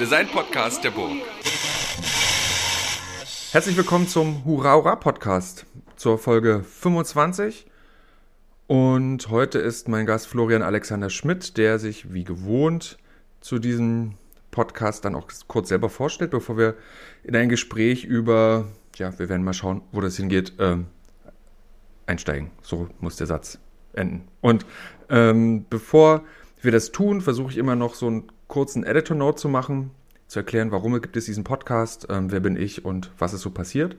Design-Podcast der Burg. Herzlich willkommen zum Hurra Hurra Podcast zur Folge 25. Und heute ist mein Gast Florian Alexander Schmidt, der sich wie gewohnt zu diesem Podcast dann auch kurz selber vorstellt, bevor wir in ein Gespräch über, ja, wir werden mal schauen, wo das hingeht, äh, einsteigen. So muss der Satz enden. Und ähm, bevor wir das tun, versuche ich immer noch so einen kurzen Editor-Note zu machen, zu erklären, warum gibt es diesen Podcast, ähm, wer bin ich und was ist so passiert.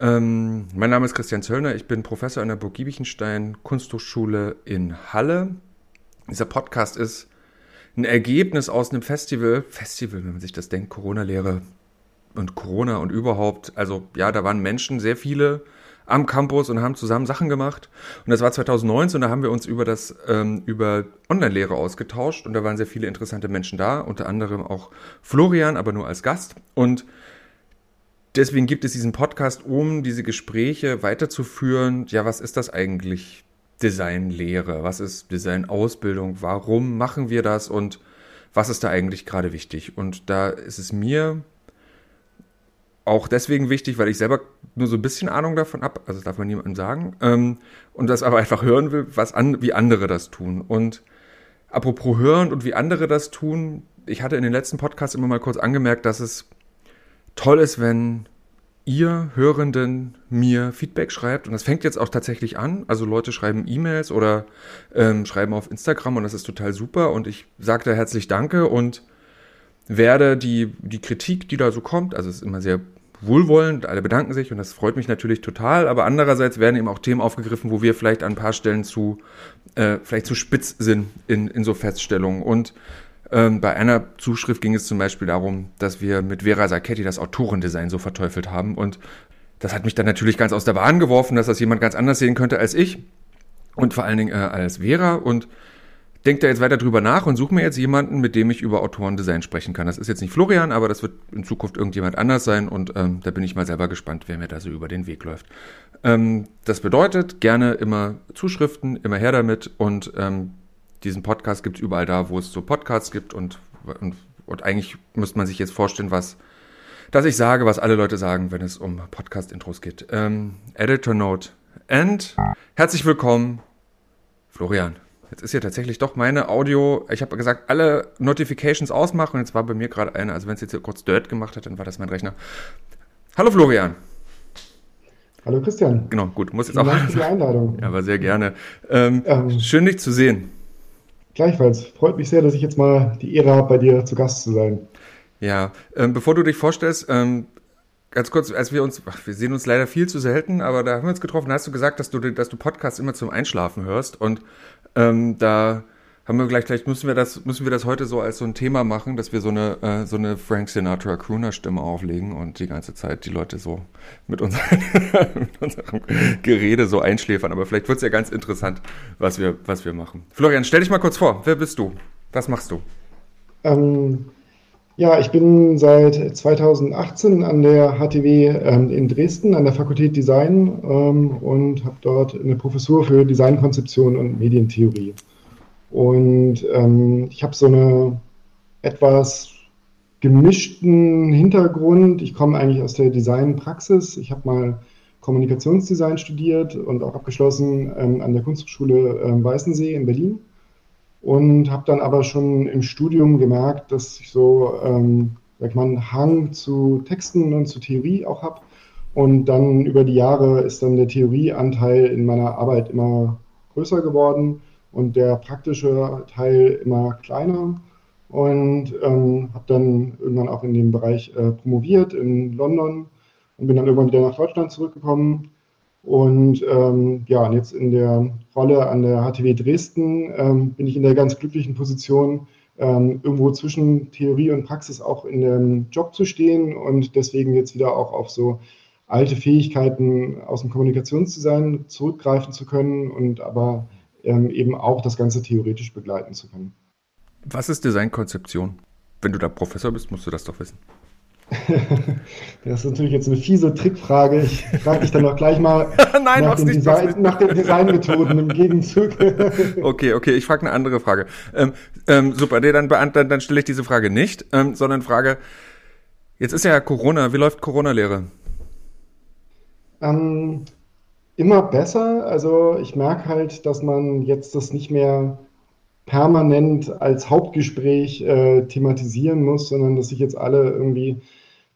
Ähm, mein Name ist Christian Zöllner, ich bin Professor an der Burg Giebichenstein Kunsthochschule in Halle. Dieser Podcast ist ein Ergebnis aus einem Festival, Festival, wenn man sich das denkt, Corona-Lehre und Corona und überhaupt, also ja, da waren Menschen, sehr viele am Campus und haben zusammen Sachen gemacht. Und das war 2019 und da haben wir uns über das ähm, über Online-Lehre ausgetauscht und da waren sehr viele interessante Menschen da, unter anderem auch Florian, aber nur als Gast. Und deswegen gibt es diesen Podcast, um diese Gespräche weiterzuführen. Ja, was ist das eigentlich? Designlehre, was ist Designausbildung, warum machen wir das und was ist da eigentlich gerade wichtig? Und da ist es mir auch deswegen wichtig, weil ich selber nur so ein bisschen Ahnung davon habe, also das darf man niemandem sagen, ähm, und das aber einfach hören will, was an, wie andere das tun. Und apropos hören und wie andere das tun, ich hatte in den letzten Podcasts immer mal kurz angemerkt, dass es toll ist, wenn ihr Hörenden mir Feedback schreibt. Und das fängt jetzt auch tatsächlich an. Also Leute schreiben E-Mails oder ähm, schreiben auf Instagram und das ist total super. Und ich sage da herzlich Danke und werde die, die Kritik, die da so kommt, also es ist immer sehr wohlwollend, alle bedanken sich und das freut mich natürlich total, aber andererseits werden eben auch Themen aufgegriffen, wo wir vielleicht an ein paar Stellen zu, äh, vielleicht zu spitz sind in, in so Feststellungen. Und ähm, bei einer Zuschrift ging es zum Beispiel darum, dass wir mit Vera Sacchetti das Autorendesign so verteufelt haben. Und das hat mich dann natürlich ganz aus der Bahn geworfen, dass das jemand ganz anders sehen könnte als ich. Und vor allen Dingen äh, als Vera. Und denke da jetzt weiter drüber nach und suche mir jetzt jemanden, mit dem ich über Autorendesign sprechen kann. Das ist jetzt nicht Florian, aber das wird in Zukunft irgendjemand anders sein und ähm, da bin ich mal selber gespannt, wer mir da so über den Weg läuft. Ähm, das bedeutet, gerne immer Zuschriften, immer her damit und ähm, diesen Podcast gibt es überall da, wo es so Podcasts gibt und, und, und eigentlich müsste man sich jetzt vorstellen, was dass ich sage, was alle Leute sagen, wenn es um Podcast-Intros geht. Ähm, Editor Note. And herzlich willkommen, Florian. Jetzt ist ja tatsächlich doch meine Audio. Ich habe gesagt, alle Notifications ausmachen. Und jetzt war bei mir gerade eine. Also wenn es jetzt hier kurz Dirt gemacht hat, dann war das mein Rechner. Hallo Florian. Hallo Christian. Genau, gut. Muss jetzt Vielen auch. Dank für die Einladung. Ja, aber sehr gerne. Ähm, Ähm. schön, dich zu sehen. Gleichfalls. Freut mich sehr, dass ich jetzt mal die Ehre habe, bei dir zu Gast zu sein. Ja, ähm, bevor du dich vorstellst, ähm, ganz kurz, als wir uns, ach, wir sehen uns leider viel zu selten, aber da haben wir uns getroffen, da hast du gesagt, dass du, dass du Podcasts immer zum Einschlafen hörst und ähm, da haben wir gleich, gleich müssen wir das, müssen wir das heute so als so ein Thema machen, dass wir so eine, äh, so eine Frank Sinatra Crooner Stimme auflegen und die ganze Zeit die Leute so mit, unseren, mit unserem Gerede so einschläfern. Aber vielleicht wird's ja ganz interessant, was wir, was wir machen. Florian, stell dich mal kurz vor. Wer bist du? Was machst du? Ähm, ja, ich bin seit 2018 an der HTW ähm, in Dresden an der Fakultät Design ähm, und habe dort eine Professur für Designkonzeption und Medientheorie. Und ähm, ich habe so eine etwas gemischten Hintergrund. Ich komme eigentlich aus der Designpraxis. Ich habe mal Kommunikationsdesign studiert und auch abgeschlossen ähm, an der Kunsthochschule ähm, Weißensee in Berlin und habe dann aber schon im Studium gemerkt, dass ich so, ähm, sag mal, einen Hang zu Texten und zu Theorie auch habe. Und dann über die Jahre ist dann der Theorieanteil in meiner Arbeit immer größer geworden und der praktische Teil immer kleiner. Und ähm, habe dann irgendwann auch in dem Bereich äh, promoviert in London und bin dann irgendwann wieder nach Deutschland zurückgekommen. Und ähm, ja, und jetzt in der Rolle an der HTW Dresden ähm, bin ich in der ganz glücklichen Position, ähm, irgendwo zwischen Theorie und Praxis auch in dem Job zu stehen und deswegen jetzt wieder auch auf so alte Fähigkeiten aus dem Kommunikationsdesign zurückgreifen zu können und aber ähm, eben auch das Ganze theoretisch begleiten zu können. Was ist Designkonzeption? Wenn du da Professor bist, musst du das doch wissen. Das ist natürlich jetzt eine fiese Trickfrage. Ich frage dich dann auch gleich mal Nein, nach, den nicht, Design, nach, den Designmethoden im Gegenzug. okay, okay, ich frage eine andere Frage. Ähm, ähm, super, nee, dann, dann, dann stelle ich diese Frage nicht, ähm, sondern frage, jetzt ist ja Corona, wie läuft Corona-Lehre? Ähm, immer besser. Also ich merke halt, dass man jetzt das nicht mehr permanent als Hauptgespräch äh, thematisieren muss, sondern dass sich jetzt alle irgendwie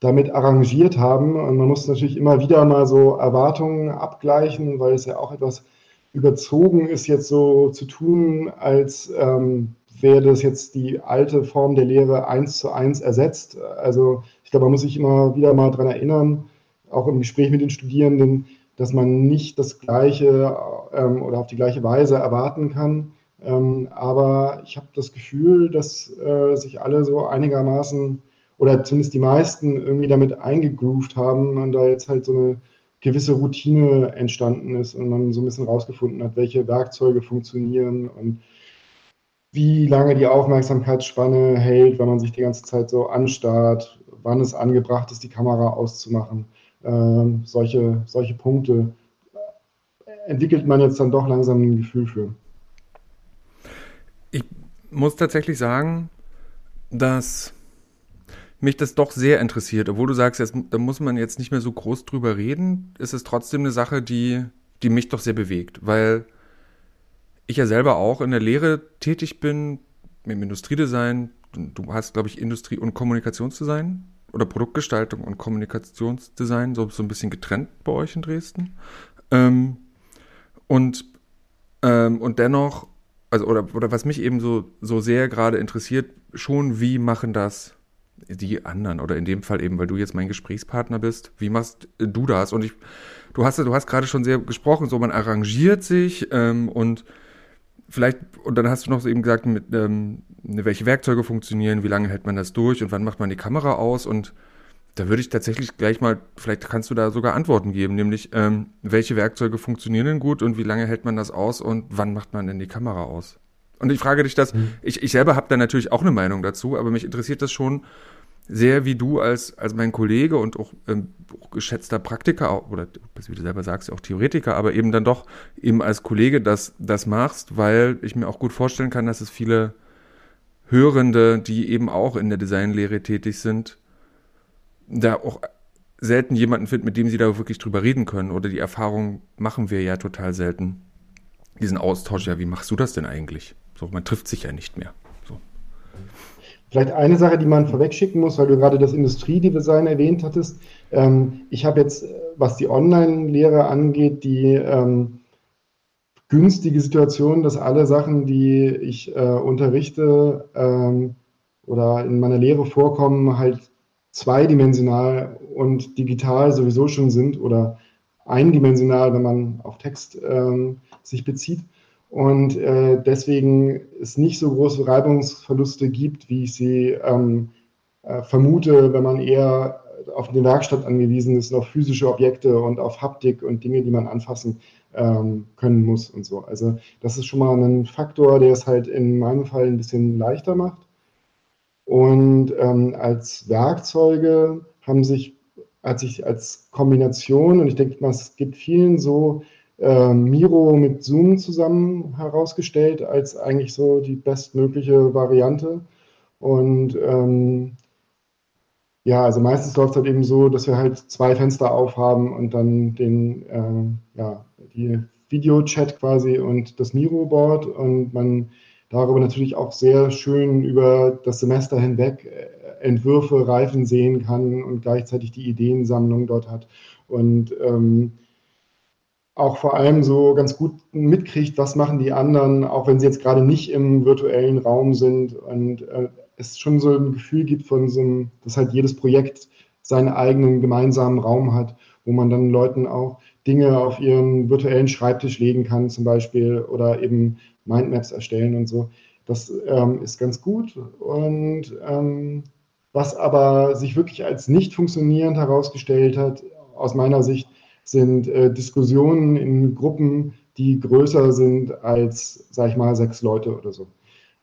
damit arrangiert haben. Und man muss natürlich immer wieder mal so Erwartungen abgleichen, weil es ja auch etwas überzogen ist, jetzt so zu tun, als ähm, wäre das jetzt die alte Form der Lehre eins zu eins ersetzt. Also ich glaube, man muss sich immer wieder mal daran erinnern, auch im Gespräch mit den Studierenden, dass man nicht das Gleiche ähm, oder auf die gleiche Weise erwarten kann. Ähm, aber ich habe das Gefühl, dass äh, sich alle so einigermaßen oder zumindest die meisten irgendwie damit eingegroovt haben und da jetzt halt so eine gewisse Routine entstanden ist und man so ein bisschen rausgefunden hat, welche Werkzeuge funktionieren und wie lange die Aufmerksamkeitsspanne hält, wenn man sich die ganze Zeit so anstarrt, wann es angebracht ist, die Kamera auszumachen. Ähm, solche, solche Punkte entwickelt man jetzt dann doch langsam ein Gefühl für. Muss tatsächlich sagen, dass mich das doch sehr interessiert. Obwohl du sagst, jetzt, da muss man jetzt nicht mehr so groß drüber reden, ist es trotzdem eine Sache, die, die mich doch sehr bewegt, weil ich ja selber auch in der Lehre tätig bin, im Industriedesign. Du hast, glaube ich, Industrie- und Kommunikationsdesign oder Produktgestaltung und Kommunikationsdesign, so, so ein bisschen getrennt bei euch in Dresden. Ähm, und, ähm, und dennoch, also, oder, oder was mich eben so, so sehr gerade interessiert, schon, wie machen das die anderen oder in dem Fall eben, weil du jetzt mein Gesprächspartner bist, wie machst du das? Und ich, du hast, du hast gerade schon sehr gesprochen, so man arrangiert sich ähm, und vielleicht, und dann hast du noch so eben gesagt, mit, ähm, welche Werkzeuge funktionieren, wie lange hält man das durch und wann macht man die Kamera aus und da würde ich tatsächlich gleich mal, vielleicht kannst du da sogar Antworten geben, nämlich ähm, welche Werkzeuge funktionieren denn gut und wie lange hält man das aus und wann macht man denn die Kamera aus? Und ich frage dich das, mhm. ich, ich selber habe da natürlich auch eine Meinung dazu, aber mich interessiert das schon sehr, wie du als, als mein Kollege und auch, ähm, geschätzter Praktiker, oder wie du selber sagst, auch Theoretiker, aber eben dann doch eben als Kollege das, das machst, weil ich mir auch gut vorstellen kann, dass es viele Hörende, die eben auch in der Designlehre tätig sind, da auch selten jemanden finden, mit dem sie da wirklich drüber reden können. Oder die Erfahrung machen wir ja total selten. Diesen Austausch, ja, wie machst du das denn eigentlich? So, man trifft sich ja nicht mehr. So. Vielleicht eine Sache, die man vorwegschicken muss, weil du gerade das Industriedesign erwähnt hattest. Ähm, ich habe jetzt, was die Online-Lehre angeht, die ähm, günstige Situation, dass alle Sachen, die ich äh, unterrichte ähm, oder in meiner Lehre vorkommen, halt zweidimensional und digital sowieso schon sind oder eindimensional, wenn man auf Text ähm, sich bezieht und äh, deswegen es nicht so große Reibungsverluste gibt, wie ich sie ähm, äh, vermute, wenn man eher auf eine Werkstatt angewiesen ist, auf physische Objekte und auf Haptik und Dinge, die man anfassen ähm, können muss und so. Also das ist schon mal ein Faktor, der es halt in meinem Fall ein bisschen leichter macht. Und ähm, als Werkzeuge haben sich, hat sich als Kombination, und ich denke mal, es gibt vielen so, äh, Miro mit Zoom zusammen herausgestellt als eigentlich so die bestmögliche Variante. Und ähm, ja, also meistens läuft es halt eben so, dass wir halt zwei Fenster aufhaben und dann den, äh, ja, die Videochat quasi und das Miro-Board und man darüber natürlich auch sehr schön über das Semester hinweg äh, Entwürfe reifen sehen kann und gleichzeitig die Ideensammlung dort hat. Und ähm, auch vor allem so ganz gut mitkriegt, was machen die anderen, auch wenn sie jetzt gerade nicht im virtuellen Raum sind und äh, es schon so ein Gefühl gibt von so einem, dass halt jedes Projekt seinen eigenen gemeinsamen Raum hat, wo man dann Leuten auch Dinge auf ihren virtuellen Schreibtisch legen kann zum Beispiel oder eben Mindmaps erstellen und so. Das ähm, ist ganz gut und ähm, was aber sich wirklich als nicht funktionierend herausgestellt hat, aus meiner Sicht, sind äh, Diskussionen in Gruppen, die größer sind als, sag ich mal, sechs Leute oder so.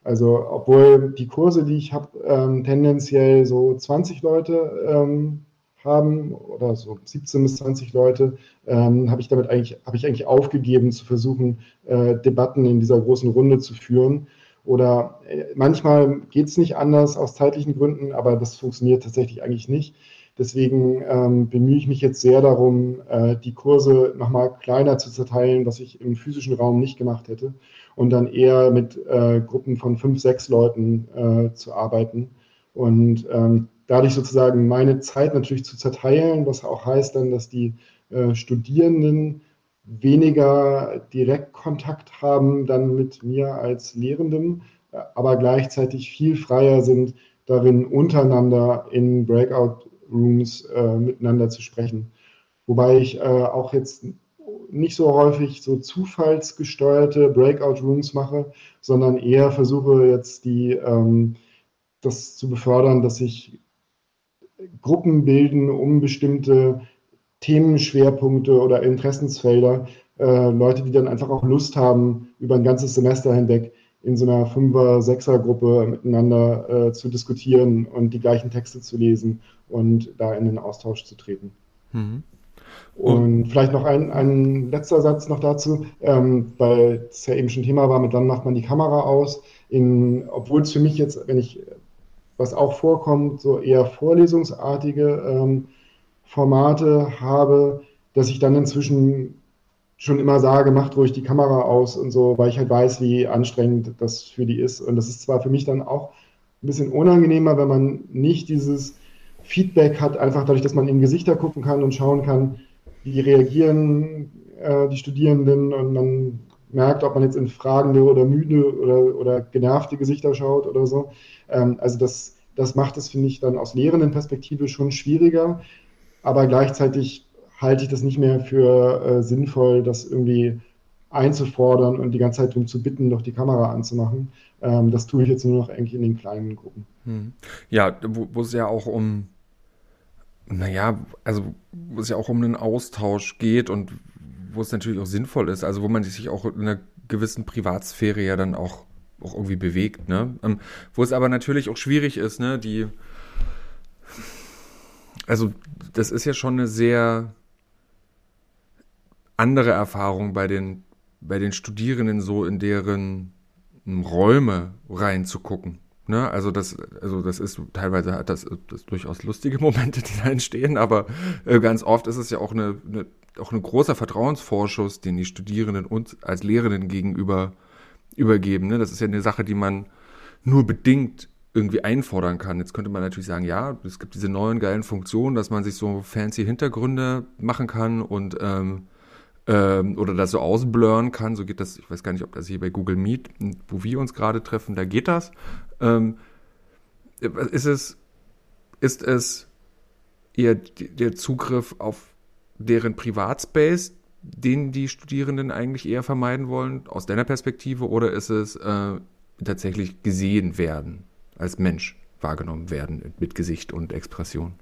Also obwohl die Kurse, die ich habe, ähm, tendenziell so 20 Leute ähm, haben oder so 17 bis 20 Leute, ähm, habe ich damit eigentlich, habe ich eigentlich aufgegeben zu versuchen, äh, Debatten in dieser großen Runde zu führen. Oder äh, manchmal geht es nicht anders aus zeitlichen Gründen, aber das funktioniert tatsächlich eigentlich nicht. Deswegen ähm, bemühe ich mich jetzt sehr darum, äh, die Kurse nochmal kleiner zu zerteilen, was ich im physischen Raum nicht gemacht hätte, und dann eher mit äh, Gruppen von fünf, sechs Leuten äh, zu arbeiten. Und ähm, dadurch sozusagen meine Zeit natürlich zu zerteilen, was auch heißt dann, dass die äh, Studierenden weniger Direktkontakt haben dann mit mir als Lehrendem, aber gleichzeitig viel freier sind, darin untereinander in Breakout-Rooms äh, miteinander zu sprechen. Wobei ich äh, auch jetzt nicht so häufig so zufallsgesteuerte Breakout-Rooms mache, sondern eher versuche jetzt die, ähm, das zu befördern, dass sich Gruppen bilden, um bestimmte Themenschwerpunkte oder Interessensfelder, äh, Leute, die dann einfach auch Lust haben, über ein ganzes Semester hinweg in so einer Fünfer-, Sechser-Gruppe miteinander äh, zu diskutieren und die gleichen Texte zu lesen und da in den Austausch zu treten. Mhm. Und vielleicht noch ein, ein letzter Satz noch dazu, ähm, weil es ja eben schon Thema war, mit wann macht man die Kamera aus. obwohl es für mich jetzt, wenn ich, was auch vorkommt, so eher vorlesungsartige ähm, Formate habe, dass ich dann inzwischen schon immer sage, macht ruhig die Kamera aus und so, weil ich halt weiß, wie anstrengend das für die ist. Und das ist zwar für mich dann auch ein bisschen unangenehmer, wenn man nicht dieses Feedback hat, einfach dadurch, dass man in Gesichter gucken kann und schauen kann, wie reagieren äh, die Studierenden und man merkt, ob man jetzt in fragende oder müde oder, oder genervte Gesichter schaut oder so. Ähm, also das, das macht es, finde ich, dann aus lehrenden Perspektive schon schwieriger, aber gleichzeitig halte ich das nicht mehr für äh, sinnvoll, das irgendwie einzufordern und die ganze Zeit darum zu bitten, doch die Kamera anzumachen. Ähm, das tue ich jetzt nur noch eigentlich in den kleinen Gruppen. Hm. Ja, wo, wo es ja auch um naja, also wo es ja auch um einen Austausch geht und wo es natürlich auch sinnvoll ist, also wo man sich auch in einer gewissen Privatsphäre ja dann auch, auch irgendwie bewegt, ne? Ähm, wo es aber natürlich auch schwierig ist, ne, die also das ist ja schon eine sehr andere Erfahrung bei den, bei den Studierenden so in deren Räume reinzugucken. Ne? Also das, also das ist teilweise hat das, das durchaus lustige Momente, die da entstehen, aber äh, ganz oft ist es ja auch eine, eine auch ein großer Vertrauensvorschuss, den die Studierenden uns als Lehrenden gegenüber übergeben. Ne? Das ist ja eine Sache, die man nur bedingt irgendwie einfordern kann. Jetzt könnte man natürlich sagen, ja, es gibt diese neuen geilen Funktionen, dass man sich so fancy Hintergründe machen kann und ähm, ähm, oder das so ausblurren kann. So geht das, ich weiß gar nicht, ob das hier bei Google Meet, wo wir uns gerade treffen, da geht das. Ähm, ist es, ist es eher der Zugriff auf deren Privatspace, den die Studierenden eigentlich eher vermeiden wollen, aus deiner Perspektive, oder ist es äh, tatsächlich gesehen werden, als Mensch wahrgenommen werden mit Gesicht und Expression?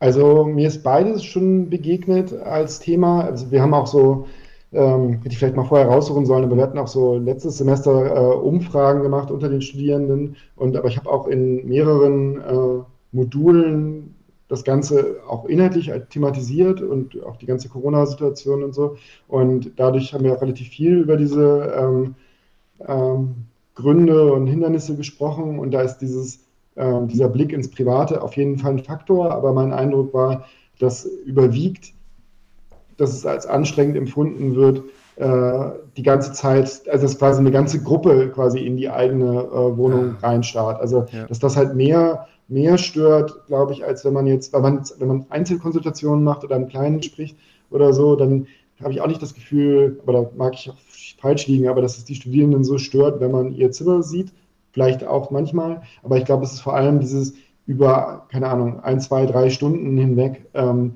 Also mir ist beides schon begegnet als Thema. Also wir haben auch so, ähm, hätte ich vielleicht mal vorher raussuchen sollen, aber wir hatten auch so letztes Semester äh, Umfragen gemacht unter den Studierenden. Und aber ich habe auch in mehreren äh, Modulen das Ganze auch inhaltlich thematisiert und auch die ganze Corona-Situation und so. Und dadurch haben wir auch relativ viel über diese ähm, ähm, Gründe und Hindernisse gesprochen. Und da ist dieses äh, dieser Blick ins Private auf jeden Fall ein Faktor, aber mein Eindruck war, dass überwiegt, dass es als anstrengend empfunden wird, äh, die ganze Zeit, also dass quasi eine ganze Gruppe quasi in die eigene äh, Wohnung ja. reinstarrt. Also ja. dass das halt mehr, mehr stört, glaube ich, als wenn man jetzt, wenn man, wenn man Einzelkonsultationen macht oder im Kleinen spricht oder so, dann habe ich auch nicht das Gefühl, aber da mag ich auch falsch liegen, aber dass es die Studierenden so stört, wenn man ihr Zimmer sieht, vielleicht auch manchmal, aber ich glaube, es ist vor allem dieses über, keine Ahnung, ein, zwei, drei Stunden hinweg ähm,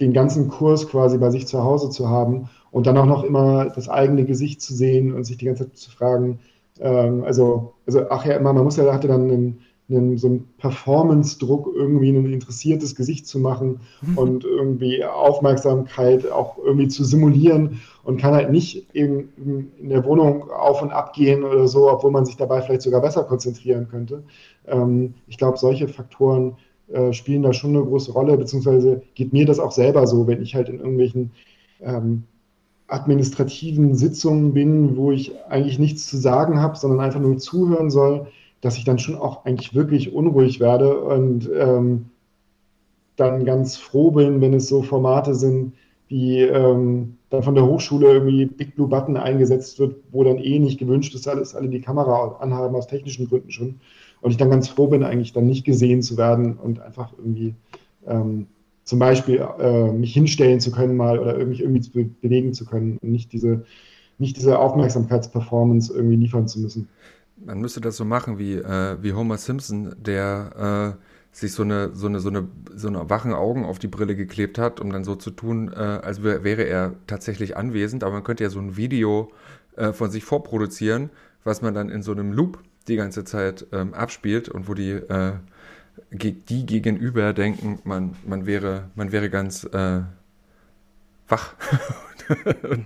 den ganzen Kurs quasi bei sich zu Hause zu haben und dann auch noch immer das eigene Gesicht zu sehen und sich die ganze Zeit zu fragen, ähm, also, also, ach ja, man muss ja, hatte dann einen, einen, so einen Performance-Druck, irgendwie ein interessiertes Gesicht zu machen mhm. und irgendwie Aufmerksamkeit auch irgendwie zu simulieren und kann halt nicht in, in der Wohnung auf und ab gehen oder so, obwohl man sich dabei vielleicht sogar besser konzentrieren könnte. Ähm, ich glaube, solche Faktoren äh, spielen da schon eine große Rolle, beziehungsweise geht mir das auch selber so, wenn ich halt in irgendwelchen ähm, administrativen Sitzungen bin, wo ich eigentlich nichts zu sagen habe, sondern einfach nur zuhören soll, dass ich dann schon auch eigentlich wirklich unruhig werde und ähm, dann ganz froh bin, wenn es so Formate sind, wie ähm, dann von der Hochschule irgendwie Big Blue Button eingesetzt wird, wo dann eh nicht gewünscht ist, dass alle die Kamera anhaben aus technischen Gründen schon. Und ich dann ganz froh bin, eigentlich dann nicht gesehen zu werden und einfach irgendwie ähm, zum Beispiel äh, mich hinstellen zu können mal oder mich irgendwie zu be bewegen zu können und nicht diese, nicht diese Aufmerksamkeitsperformance irgendwie liefern zu müssen. Man müsste das so machen wie, äh, wie Homer Simpson, der äh, sich so eine, so eine, so eine, so eine wachen Augen auf die Brille geklebt hat, um dann so zu tun, äh, als wäre er tatsächlich anwesend. Aber man könnte ja so ein Video äh, von sich vorproduzieren, was man dann in so einem Loop die ganze Zeit ähm, abspielt und wo die äh, die gegenüber denken, man, man, wäre, man wäre ganz äh,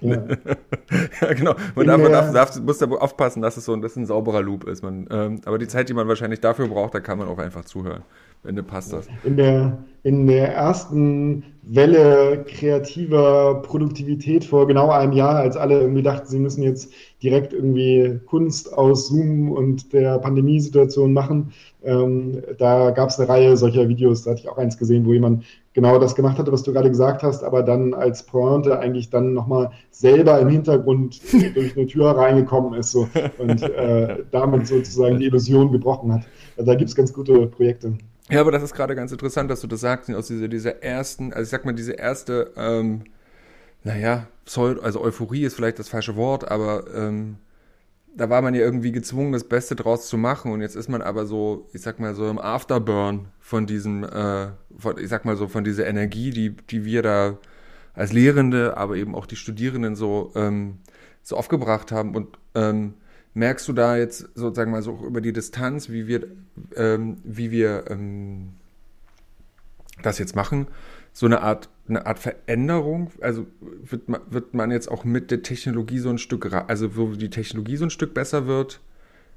ja. ja. genau. Man, darf, man darf, darf, muss da aufpassen, dass es so ein, dass ein sauberer Loop ist. Man, ähm, aber die Zeit, die man wahrscheinlich dafür braucht, da kann man auch einfach zuhören. Ende passt das. In der, in der ersten Welle kreativer Produktivität vor genau einem Jahr, als alle irgendwie dachten, sie müssen jetzt direkt irgendwie Kunst aus Zoom und der Pandemiesituation machen, ähm, da gab es eine Reihe solcher Videos, da hatte ich auch eins gesehen, wo jemand genau das gemacht hat, was du gerade gesagt hast, aber dann als Pointe eigentlich dann nochmal selber im Hintergrund durch eine Tür reingekommen ist so, und äh, damit sozusagen die Illusion gebrochen hat. Also da gibt es ganz gute Projekte. Ja, aber das ist gerade ganz interessant, dass du das sagst, aus dieser, dieser ersten, also ich sag mal, diese erste, ähm, naja, Pseud also Euphorie ist vielleicht das falsche Wort, aber ähm, da war man ja irgendwie gezwungen, das Beste draus zu machen. Und jetzt ist man aber so, ich sag mal, so im Afterburn von diesem, äh, von, ich sag mal so, von dieser Energie, die, die wir da als Lehrende, aber eben auch die Studierenden so, ähm, so aufgebracht haben. Und ähm, Merkst du da jetzt sozusagen mal so über die Distanz, wie wir, ähm, wie wir ähm, das jetzt machen, so eine Art, eine Art Veränderung? Also wird man, wird man jetzt auch mit der Technologie so ein Stück, also wo die Technologie so ein Stück besser wird,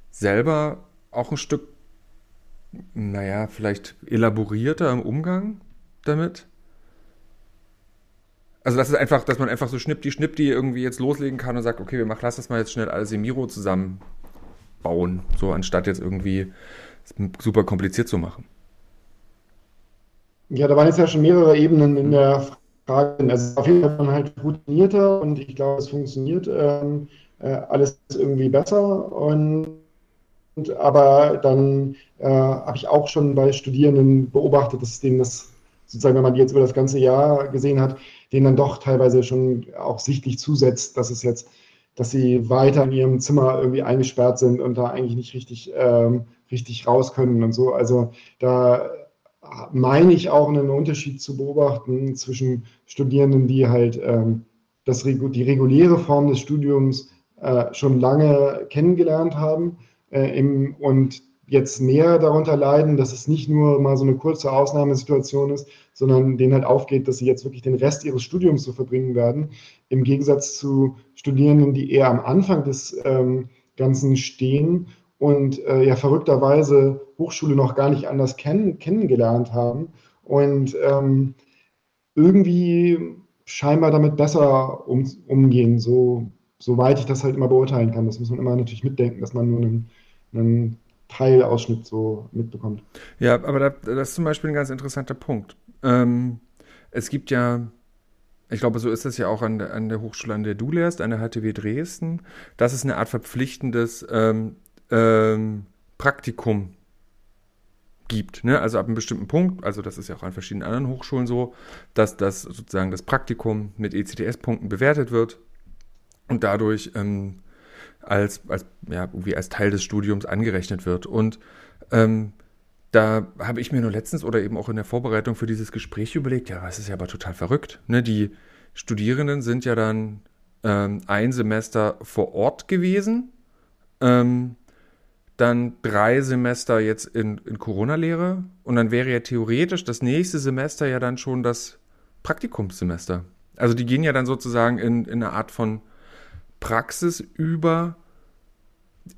selber auch ein Stück, naja, vielleicht elaborierter im Umgang damit? Also das ist einfach, dass man einfach so schnippdi schnippdi irgendwie jetzt loslegen kann und sagt, okay, wir machen, lass das mal jetzt schnell alles im Miro zusammenbauen, so anstatt jetzt irgendwie super kompliziert zu machen. Ja, da waren jetzt ja schon mehrere Ebenen in der Frage. Also auf jeden Fall halt routinierter und ich glaube, es funktioniert ähm, äh, alles irgendwie besser. Und, und aber dann äh, habe ich auch schon bei Studierenden beobachtet, dass denen das sozusagen, wenn man die jetzt über das ganze Jahr gesehen hat, denen dann doch teilweise schon auch sichtlich zusetzt, dass es jetzt, dass sie weiter in ihrem Zimmer irgendwie eingesperrt sind und da eigentlich nicht richtig, ähm, richtig raus können und so. Also da meine ich auch einen Unterschied zu beobachten zwischen Studierenden, die halt ähm, das, die reguläre Form des Studiums äh, schon lange kennengelernt haben äh, im, und jetzt mehr darunter leiden, dass es nicht nur mal so eine kurze Ausnahmesituation ist, sondern denen halt aufgeht, dass sie jetzt wirklich den Rest ihres Studiums so verbringen werden. Im Gegensatz zu Studierenden, die eher am Anfang des ähm, Ganzen stehen und äh, ja verrückterweise Hochschule noch gar nicht anders kenn kennengelernt haben und ähm, irgendwie scheinbar damit besser um, umgehen, so, soweit ich das halt immer beurteilen kann. Das muss man immer natürlich mitdenken, dass man nur einen, einen Teilausschnitt so mitbekommt. Ja, aber da, das ist zum Beispiel ein ganz interessanter Punkt. Ähm, es gibt ja, ich glaube, so ist es ja auch an der, an der Hochschule, an der du lehrst, an der HTW Dresden, dass es eine Art verpflichtendes ähm, ähm, Praktikum gibt. Ne? Also ab einem bestimmten Punkt, also das ist ja auch an verschiedenen anderen Hochschulen so, dass das sozusagen das Praktikum mit ECTS-Punkten bewertet wird und dadurch ähm, als, als, ja, wie als Teil des Studiums angerechnet wird. Und ähm, da habe ich mir nur letztens oder eben auch in der Vorbereitung für dieses Gespräch überlegt, ja, das ist ja aber total verrückt. Ne? Die Studierenden sind ja dann ähm, ein Semester vor Ort gewesen. Ähm, dann drei Semester jetzt in, in Corona-Lehre und dann wäre ja theoretisch das nächste Semester ja dann schon das Praktikumssemester. Also die gehen ja dann sozusagen in, in eine Art von Praxis über,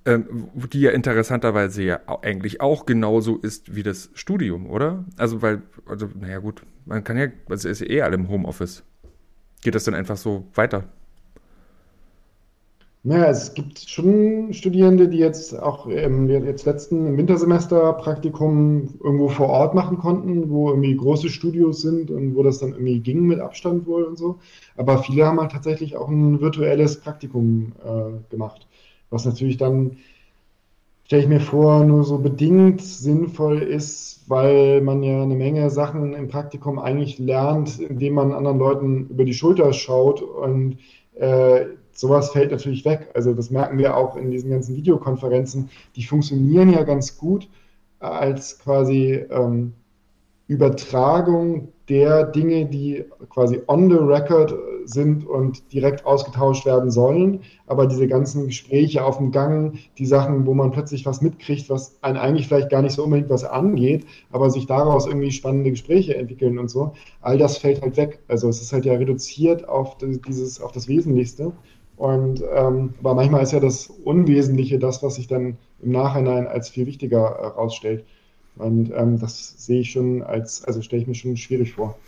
ähm, die ja interessanterweise ja eigentlich auch genauso ist wie das Studium, oder? Also weil, also naja gut, man kann ja, also ist ja eh alle im Homeoffice. Geht das dann einfach so weiter? Ja, es gibt schon Studierende, die jetzt auch im jetzt letzten Wintersemester Praktikum irgendwo vor Ort machen konnten, wo irgendwie große Studios sind und wo das dann irgendwie ging mit Abstand wohl und so. Aber viele haben halt tatsächlich auch ein virtuelles Praktikum äh, gemacht, was natürlich dann, stelle ich mir vor, nur so bedingt sinnvoll ist, weil man ja eine Menge Sachen im Praktikum eigentlich lernt, indem man anderen Leuten über die Schulter schaut und äh, sowas fällt natürlich weg. Also das merken wir auch in diesen ganzen Videokonferenzen. Die funktionieren ja ganz gut als quasi ähm, Übertragung der Dinge, die quasi on the record sind und direkt ausgetauscht werden sollen. Aber diese ganzen Gespräche auf dem Gang, die Sachen, wo man plötzlich was mitkriegt, was einen eigentlich vielleicht gar nicht so unbedingt was angeht, aber sich daraus irgendwie spannende Gespräche entwickeln und so, all das fällt halt weg. Also es ist halt ja reduziert auf dieses, auf das Wesentlichste. Und ähm, aber manchmal ist ja das Unwesentliche das, was sich dann im Nachhinein als viel wichtiger herausstellt. Äh, und ähm, das sehe ich schon als, also stelle ich mir schon schwierig vor.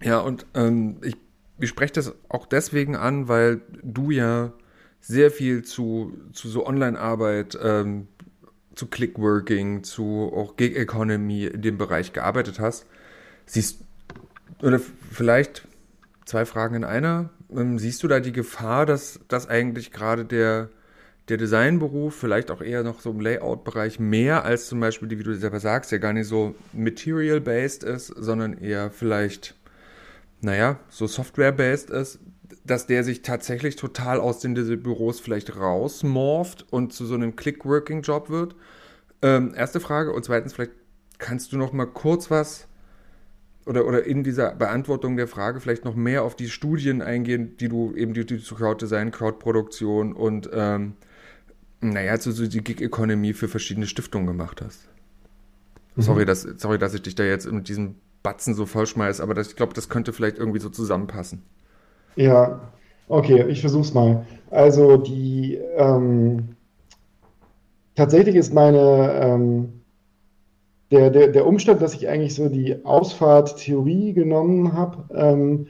Ja, und ähm, ich, ich spreche das auch deswegen an, weil du ja sehr viel zu, zu so Online-Arbeit, ähm, zu Clickworking, zu auch Gig Economy in dem Bereich gearbeitet hast. Siehst oder vielleicht zwei Fragen in einer. Ähm, siehst du da die Gefahr, dass, dass eigentlich gerade der, der Designberuf vielleicht auch eher noch so im Layout-Bereich mehr als zum Beispiel, die, wie du selber sagst, ja gar nicht so material-based ist, sondern eher vielleicht, naja, so software-based ist, dass der sich tatsächlich total aus den Büros vielleicht rausmorpht und zu so einem Click-Working-Job wird? Ähm, erste Frage. Und zweitens, vielleicht kannst du noch mal kurz was oder, oder in dieser Beantwortung der Frage vielleicht noch mehr auf die Studien eingehen, die du eben die, die zu Crowd-Design, Crowd-Produktion und ähm, naja, zu so die Gig-Economy für verschiedene Stiftungen gemacht hast. Mhm. Sorry, dass, sorry, dass ich dich da jetzt mit diesem Batzen so vollschmeiß, aber das, ich glaube, das könnte vielleicht irgendwie so zusammenpassen. Ja, okay, ich versuch's mal. Also die ähm, tatsächlich ist meine ähm, der, der, der Umstand, dass ich eigentlich so die Ausfahrttheorie genommen habe, ähm,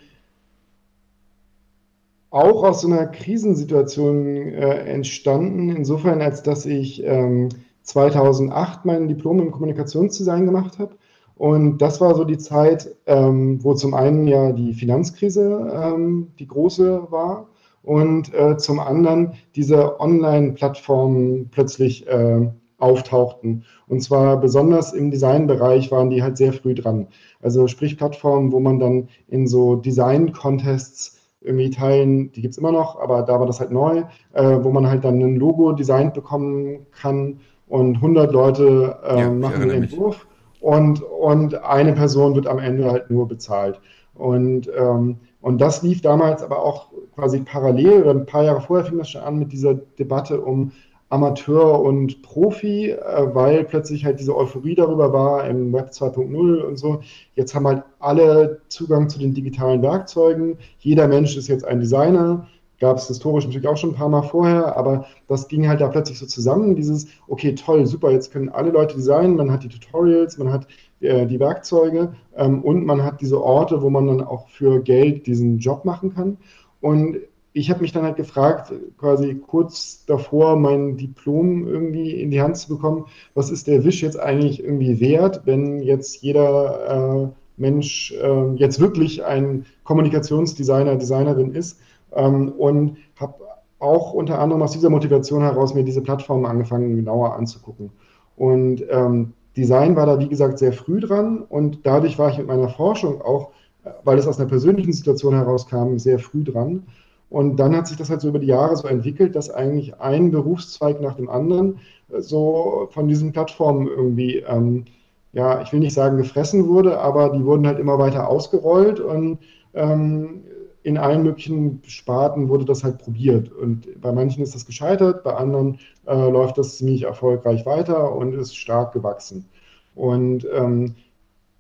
auch aus so einer Krisensituation äh, entstanden, insofern, als dass ich ähm, 2008 mein Diplom im Kommunikationsdesign gemacht habe. Und das war so die Zeit, ähm, wo zum einen ja die Finanzkrise ähm, die große war und äh, zum anderen diese Online-Plattformen plötzlich äh, auftauchten. Und zwar besonders im Designbereich waren die halt sehr früh dran. Also sprich Plattformen, wo man dann in so Design-Contests irgendwie teilen, die gibt es immer noch, aber da war das halt neu, äh, wo man halt dann ein Logo designt bekommen kann und 100 Leute äh, ja, machen den Entwurf und, und eine Person wird am Ende halt nur bezahlt. Und, ähm, und das lief damals aber auch quasi parallel, oder ein paar Jahre vorher fing das schon an mit dieser Debatte um Amateur und Profi, äh, weil plötzlich halt diese Euphorie darüber war im Web 2.0 und so. Jetzt haben halt alle Zugang zu den digitalen Werkzeugen. Jeder Mensch ist jetzt ein Designer. Gab es historisch natürlich auch schon ein paar Mal vorher, aber das ging halt da plötzlich so zusammen. Dieses, okay, toll, super, jetzt können alle Leute designen, man hat die Tutorials, man hat äh, die Werkzeuge ähm, und man hat diese Orte, wo man dann auch für Geld diesen Job machen kann. Und ich habe mich dann halt gefragt, quasi kurz davor mein Diplom irgendwie in die Hand zu bekommen, was ist der Wisch jetzt eigentlich irgendwie wert, wenn jetzt jeder äh, Mensch äh, jetzt wirklich ein Kommunikationsdesigner, Designerin ist. Ähm, und habe auch unter anderem aus dieser Motivation heraus mir diese Plattform angefangen, genauer anzugucken. Und ähm, Design war da, wie gesagt, sehr früh dran und dadurch war ich mit meiner Forschung auch, äh, weil es aus einer persönlichen Situation herauskam, sehr früh dran. Und dann hat sich das halt so über die Jahre so entwickelt, dass eigentlich ein Berufszweig nach dem anderen äh, so von diesen Plattformen irgendwie, ähm, ja, ich will nicht sagen gefressen wurde, aber die wurden halt immer weiter ausgerollt und ähm, in allen möglichen Sparten wurde das halt probiert. Und bei manchen ist das gescheitert, bei anderen äh, läuft das ziemlich erfolgreich weiter und ist stark gewachsen. Und ähm,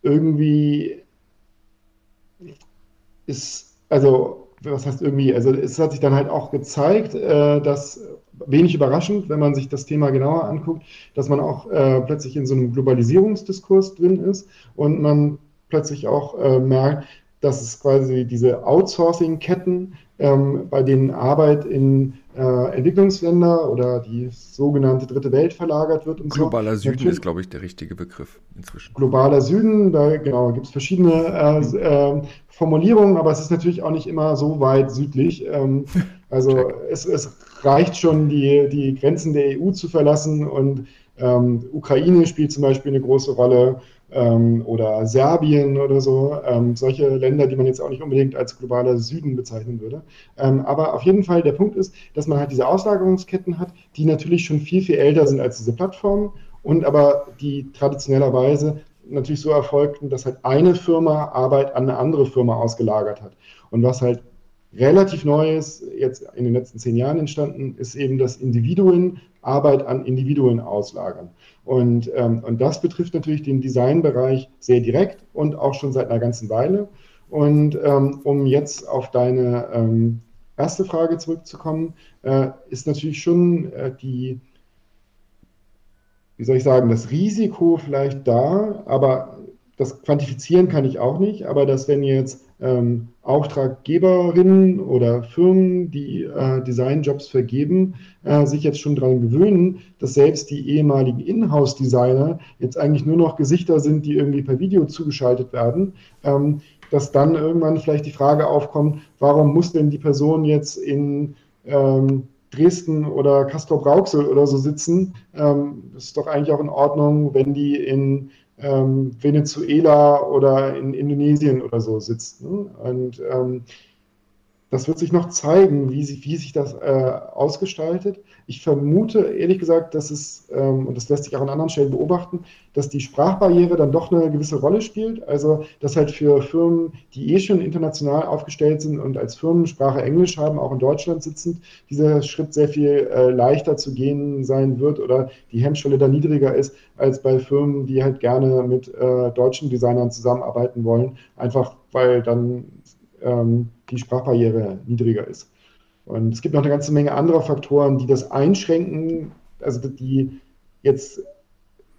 irgendwie ist, also, was heißt irgendwie, also es hat sich dann halt auch gezeigt, äh, dass wenig überraschend, wenn man sich das Thema genauer anguckt, dass man auch äh, plötzlich in so einem Globalisierungsdiskurs drin ist und man plötzlich auch äh, merkt, dass es quasi diese Outsourcing-Ketten, ähm, bei denen Arbeit in äh, Entwicklungsländer oder die sogenannte dritte Welt verlagert wird. Und Globaler so. Süden Natürlich, ist, glaube ich, der richtige Begriff inzwischen. Globaler Süden, da genau, gibt es verschiedene äh, äh, Formulierungen, aber es ist natürlich auch nicht immer so weit südlich. Ähm, also es, es, reicht schon, die, die Grenzen der EU zu verlassen und ähm, Ukraine spielt zum Beispiel eine große Rolle ähm, oder Serbien oder so, ähm, solche Länder, die man jetzt auch nicht unbedingt als globaler Süden bezeichnen würde. Ähm, aber auf jeden Fall der Punkt ist, dass man halt diese Auslagerungsketten hat, die natürlich schon viel, viel älter sind als diese Plattformen und aber die traditionellerweise natürlich so erfolgten, dass halt eine Firma Arbeit an eine andere Firma ausgelagert hat. Und was halt relativ Neues, jetzt in den letzten zehn Jahren entstanden, ist eben, dass Individuen Arbeit an Individuen auslagern. Und, ähm, und das betrifft natürlich den Designbereich sehr direkt und auch schon seit einer ganzen Weile. Und ähm, um jetzt auf deine ähm, erste Frage zurückzukommen, äh, ist natürlich schon äh, die, wie soll ich sagen, das Risiko vielleicht da, aber das quantifizieren kann ich auch nicht, aber dass wenn jetzt ähm, Auftraggeberinnen oder Firmen, die äh, Designjobs vergeben, äh, sich jetzt schon daran gewöhnen, dass selbst die ehemaligen Inhouse-Designer jetzt eigentlich nur noch Gesichter sind, die irgendwie per Video zugeschaltet werden, ähm, dass dann irgendwann vielleicht die Frage aufkommt, warum muss denn die Person jetzt in ähm, Dresden oder Castrop-Rauxel oder so sitzen? Ähm, das ist doch eigentlich auch in Ordnung, wenn die in ähm, Venezuela oder in Indonesien oder so sitzt. Ne? Und ähm, das wird sich noch zeigen, wie, sie, wie sich das äh, ausgestaltet. Ich vermute ehrlich gesagt, dass es, ähm, und das lässt sich auch an anderen Stellen beobachten, dass die Sprachbarriere dann doch eine gewisse Rolle spielt. Also, dass halt für Firmen, die eh schon international aufgestellt sind und als Firmensprache Englisch haben, auch in Deutschland sitzend, dieser Schritt sehr viel äh, leichter zu gehen sein wird oder die Hemmschwelle da niedriger ist, als bei Firmen, die halt gerne mit äh, deutschen Designern zusammenarbeiten wollen, einfach weil dann ähm, die Sprachbarriere niedriger ist. Und es gibt noch eine ganze Menge anderer Faktoren, die das einschränken, also die jetzt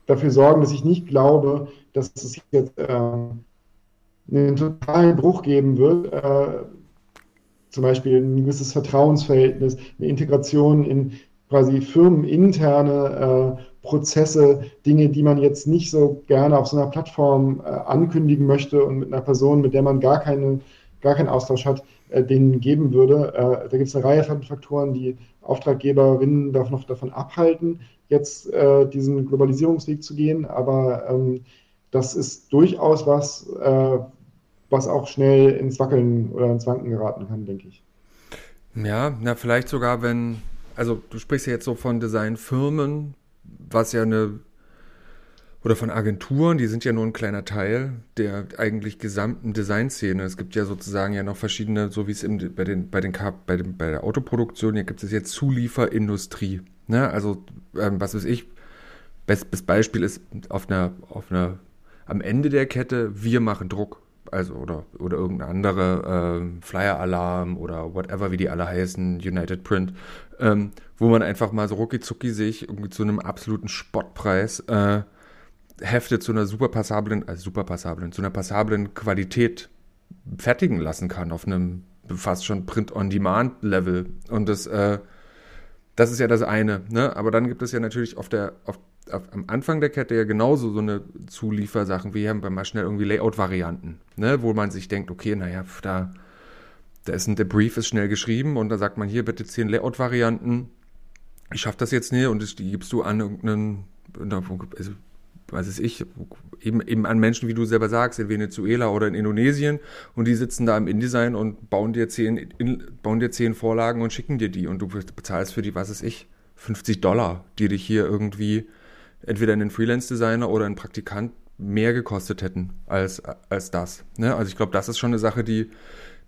dafür sorgen, dass ich nicht glaube, dass es jetzt äh, einen totalen Bruch geben wird. Äh, zum Beispiel ein gewisses Vertrauensverhältnis, eine Integration in quasi firmeninterne äh, Prozesse, Dinge, die man jetzt nicht so gerne auf so einer Plattform äh, ankündigen möchte und mit einer Person, mit der man gar keine gar keinen Austausch hat, äh, den geben würde. Äh, da gibt es eine Reihe von Faktoren, die Auftraggeberinnen darf noch davon abhalten, jetzt äh, diesen Globalisierungsweg zu gehen. Aber ähm, das ist durchaus was, äh, was auch schnell ins Wackeln oder ins Wanken geraten kann, denke ich. Ja, na vielleicht sogar, wenn, also du sprichst ja jetzt so von Designfirmen, was ja eine oder von Agenturen, die sind ja nur ein kleiner Teil der eigentlich gesamten Designszene. Es gibt ja sozusagen ja noch verschiedene, so wie es im, bei, den, bei, den, bei, den, bei der Autoproduktion, hier gibt es jetzt Zulieferindustrie. Ne? Also, ähm, was weiß ich, bestes Beispiel ist auf einer, auf einer, am Ende der Kette, wir machen Druck. Also, oder, oder irgendeine andere äh, Flyer-Alarm oder whatever, wie die alle heißen, United Print, ähm, wo man einfach mal so rucki zucki sich irgendwie zu einem absoluten Spottpreis äh, Hefte zu einer super passablen, also super passablen, zu einer passablen Qualität fertigen lassen kann auf einem fast schon Print-on-Demand-Level. Und das, äh, das ist ja das eine. Ne? Aber dann gibt es ja natürlich auf der, auf, auf, am Anfang der Kette ja genauso so eine Zuliefersachen. Wir haben mal schnell irgendwie Layout-Varianten, ne? wo man sich denkt, okay, naja, da, da ist ein, der Brief ist schnell geschrieben und da sagt man hier bitte zehn Layout-Varianten. Ich schaffe das jetzt nicht und die gibst du an irgendeinen, also was weiß ich, eben, eben an Menschen, wie du selber sagst, in Venezuela oder in Indonesien und die sitzen da im InDesign und bauen dir zehn, in, bauen dir zehn Vorlagen und schicken dir die und du bezahlst für die, was weiß ich, 50 Dollar, die dich hier irgendwie entweder einen Freelance-Designer oder einen Praktikant mehr gekostet hätten als, als das. Ne? Also ich glaube, das ist schon eine Sache, die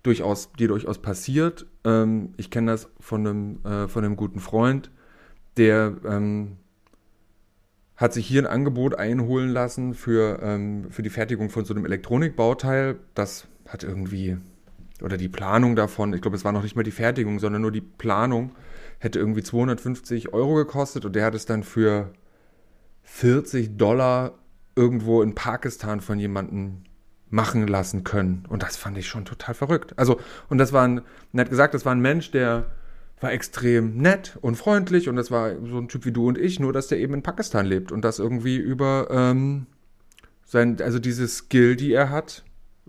durchaus, die durchaus passiert. Ähm, ich kenne das von einem, äh, von einem guten Freund, der ähm, hat sich hier ein Angebot einholen lassen für, ähm, für die Fertigung von so einem Elektronikbauteil. Das hat irgendwie, oder die Planung davon, ich glaube, es war noch nicht mal die Fertigung, sondern nur die Planung, hätte irgendwie 250 Euro gekostet und der hat es dann für 40 Dollar irgendwo in Pakistan von jemandem machen lassen können. Und das fand ich schon total verrückt. Also, und das war ein, er hat gesagt, das war ein Mensch, der war extrem nett und freundlich und das war so ein Typ wie du und ich, nur dass der eben in Pakistan lebt und das irgendwie über ähm, sein, also diese Skill, die er hat,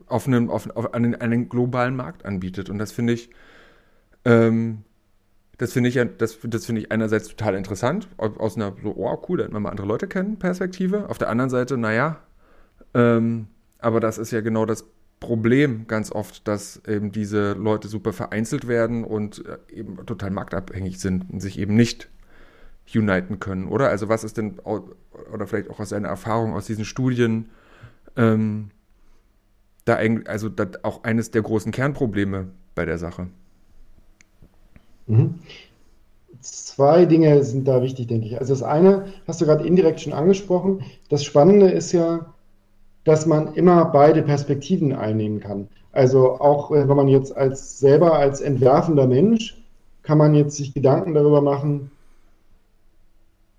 auf einem, auf, auf einen, einen globalen Markt anbietet. Und das finde ich, ähm, das finde ich, das, das finde ich einerseits total interessant, aus einer so, oh cool, da hätten wir mal andere Leute kennen, Perspektive. Auf der anderen Seite, naja, ähm, aber das ist ja genau das Problem ganz oft, dass eben diese Leute super vereinzelt werden und äh, eben total marktabhängig sind und sich eben nicht uniten können, oder? Also was ist denn, oder vielleicht auch aus seiner Erfahrung aus diesen Studien, ähm, da eigentlich, also auch eines der großen Kernprobleme bei der Sache? Mhm. Zwei Dinge sind da wichtig, denke ich. Also das eine hast du gerade indirekt schon angesprochen. Das Spannende ist ja, dass man immer beide Perspektiven einnehmen kann. Also auch wenn man jetzt als selber als entwerfender Mensch kann man jetzt sich Gedanken darüber machen,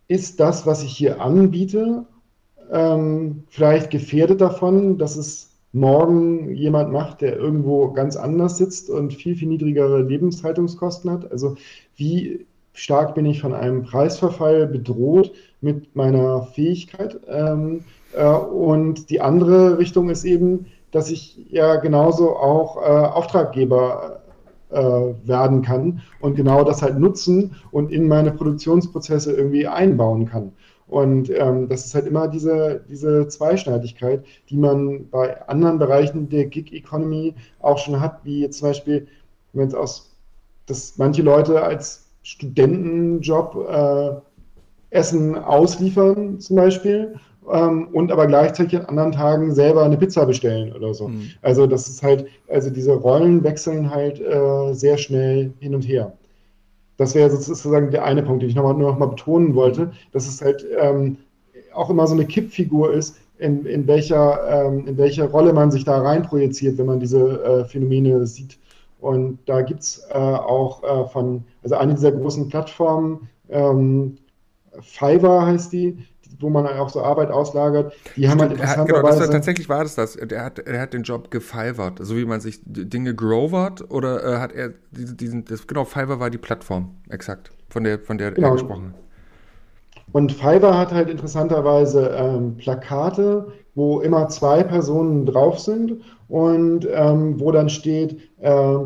ist das, was ich hier anbiete, ähm, vielleicht gefährdet davon, dass es morgen jemand macht, der irgendwo ganz anders sitzt und viel, viel niedrigere Lebenshaltungskosten hat? Also wie stark bin ich von einem Preisverfall bedroht mit meiner Fähigkeit? Ähm, äh, und die andere Richtung ist eben, dass ich ja genauso auch äh, Auftraggeber äh, werden kann und genau das halt nutzen und in meine Produktionsprozesse irgendwie einbauen kann. Und ähm, das ist halt immer diese, diese Zweischneidigkeit, die man bei anderen Bereichen der Gig Economy auch schon hat, wie jetzt zum Beispiel, wenn es aus, dass manche Leute als Studentenjob äh, Essen ausliefern zum Beispiel ähm, und aber gleichzeitig an anderen Tagen selber eine Pizza bestellen oder so. Mhm. Also das ist halt, also diese Rollen wechseln halt äh, sehr schnell hin und her. Das wäre sozusagen der eine Punkt, den ich noch mal, nur noch mal betonen wollte, dass es halt ähm, auch immer so eine Kippfigur ist, in, in, welcher, ähm, in welche Rolle man sich da reinprojiziert, wenn man diese äh, Phänomene sieht. Und da gibt es äh, auch äh, von, also eine dieser großen Plattformen, ähm, Fiverr heißt die, wo man auch so Arbeit auslagert, die haben halt interessanterweise... Genau, das war, tatsächlich war das das. Er hat, er hat den Job gefivert, so wie man sich Dinge grovert oder äh, hat er diesen, das, genau, Fiverr war die Plattform, exakt, von der, von der genau. er gesprochen hat. Und Fiverr hat halt interessanterweise ähm, Plakate, wo immer zwei Personen drauf sind und ähm, wo dann steht, äh,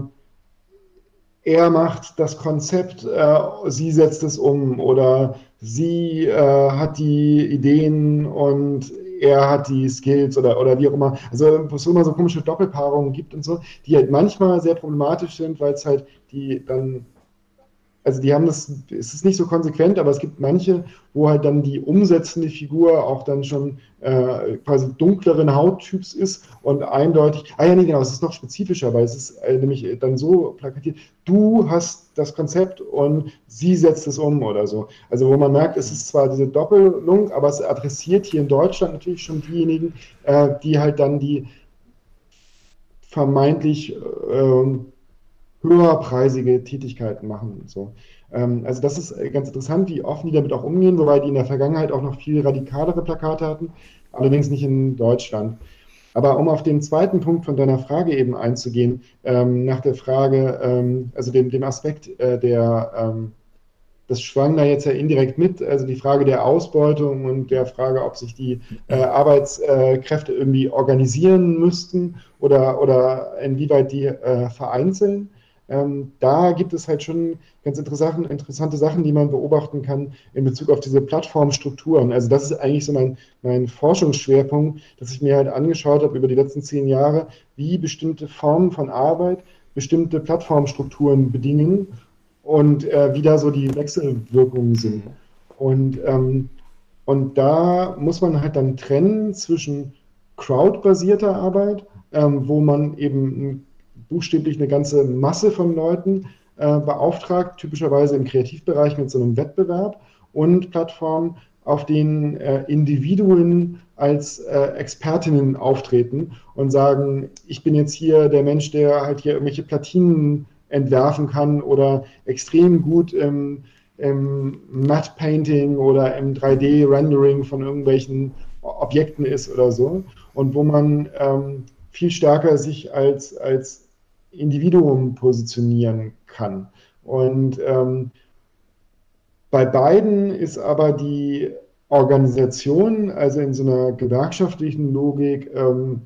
er macht das Konzept, äh, sie setzt es um oder sie äh, hat die Ideen und er hat die Skills oder, oder wie auch immer. Also wo es immer so komische Doppelpaarungen gibt und so, die halt manchmal sehr problematisch sind, weil es halt die dann also die haben das, es ist nicht so konsequent, aber es gibt manche, wo halt dann die umsetzende Figur auch dann schon äh, quasi dunkleren Hauttyps ist und eindeutig, ah ja, nee, genau, es ist noch spezifischer, weil es ist äh, nämlich dann so plakatiert, du hast das Konzept und sie setzt es um oder so. Also wo man merkt, es ist zwar diese Doppelung, aber es adressiert hier in Deutschland natürlich schon diejenigen, äh, die halt dann die vermeintlich äh, höherpreisige Tätigkeiten machen. So. Ähm, also das ist ganz interessant, wie offen die damit auch umgehen, wobei die in der Vergangenheit auch noch viel radikalere Plakate hatten, allerdings nicht in Deutschland. Aber um auf den zweiten Punkt von deiner Frage eben einzugehen, ähm, nach der Frage, ähm, also dem, dem Aspekt äh, der, ähm, das schwang da jetzt ja indirekt mit, also die Frage der Ausbeutung und der Frage, ob sich die äh, Arbeitskräfte irgendwie organisieren müssten oder, oder inwieweit die äh, vereinzeln. Ähm, da gibt es halt schon ganz interessante, Sachen, die man beobachten kann in Bezug auf diese Plattformstrukturen. Also das ist eigentlich so mein, mein Forschungsschwerpunkt, dass ich mir halt angeschaut habe über die letzten zehn Jahre, wie bestimmte Formen von Arbeit bestimmte Plattformstrukturen bedingen und äh, wie da so die Wechselwirkungen sind. Und, ähm, und da muss man halt dann trennen zwischen crowdbasierter Arbeit, ähm, wo man eben buchstäblich eine ganze Masse von Leuten äh, beauftragt, typischerweise im Kreativbereich mit so einem Wettbewerb und Plattformen, auf denen äh, Individuen als äh, Expertinnen auftreten und sagen, ich bin jetzt hier der Mensch, der halt hier irgendwelche Platinen entwerfen kann oder extrem gut im, im Matte Painting oder im 3D-Rendering von irgendwelchen Objekten ist oder so. Und wo man ähm, viel stärker sich als, als Individuum positionieren kann. Und ähm, bei beiden ist aber die Organisation, also in so einer gewerkschaftlichen Logik, ähm,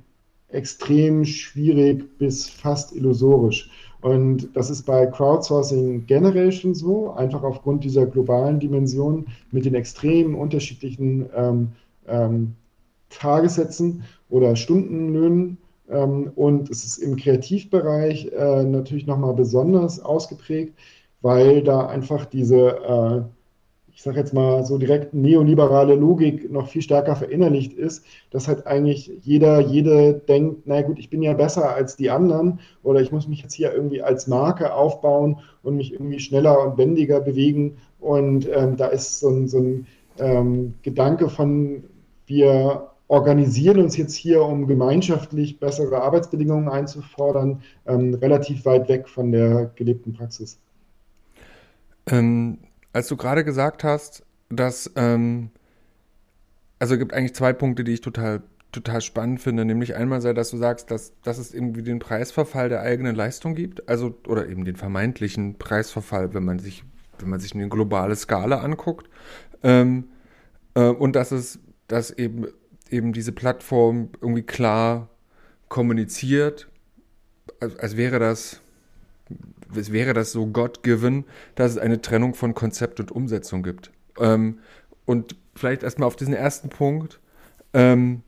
extrem schwierig bis fast illusorisch. Und das ist bei Crowdsourcing generell schon so, einfach aufgrund dieser globalen Dimension mit den extrem unterschiedlichen ähm, ähm, Tagessätzen oder Stundenlöhnen. Ähm, und es ist im Kreativbereich äh, natürlich nochmal besonders ausgeprägt, weil da einfach diese äh, ich sage jetzt mal so direkt neoliberale Logik noch viel stärker verinnerlicht ist, dass halt eigentlich jeder, jede denkt, na gut, ich bin ja besser als die anderen oder ich muss mich jetzt hier irgendwie als Marke aufbauen und mich irgendwie schneller und wendiger bewegen. Und ähm, da ist so ein, so ein ähm, Gedanke von, wir organisieren uns jetzt hier, um gemeinschaftlich bessere Arbeitsbedingungen einzufordern, ähm, relativ weit weg von der gelebten Praxis. Ähm, als du gerade gesagt hast, dass, ähm, also es gibt eigentlich zwei Punkte, die ich total, total spannend finde. Nämlich einmal sei, dass du sagst, dass, dass es irgendwie den Preisverfall der eigenen Leistung gibt, also, oder eben den vermeintlichen Preisverfall, wenn man sich, wenn man sich eine globale Skala anguckt. Ähm, äh, und dass es, dass eben, eben diese Plattform irgendwie klar kommuniziert, als, als wäre das es wäre das so God-given, dass es eine Trennung von Konzept und Umsetzung gibt. Ähm, und vielleicht erstmal auf diesen ersten Punkt. Ähm,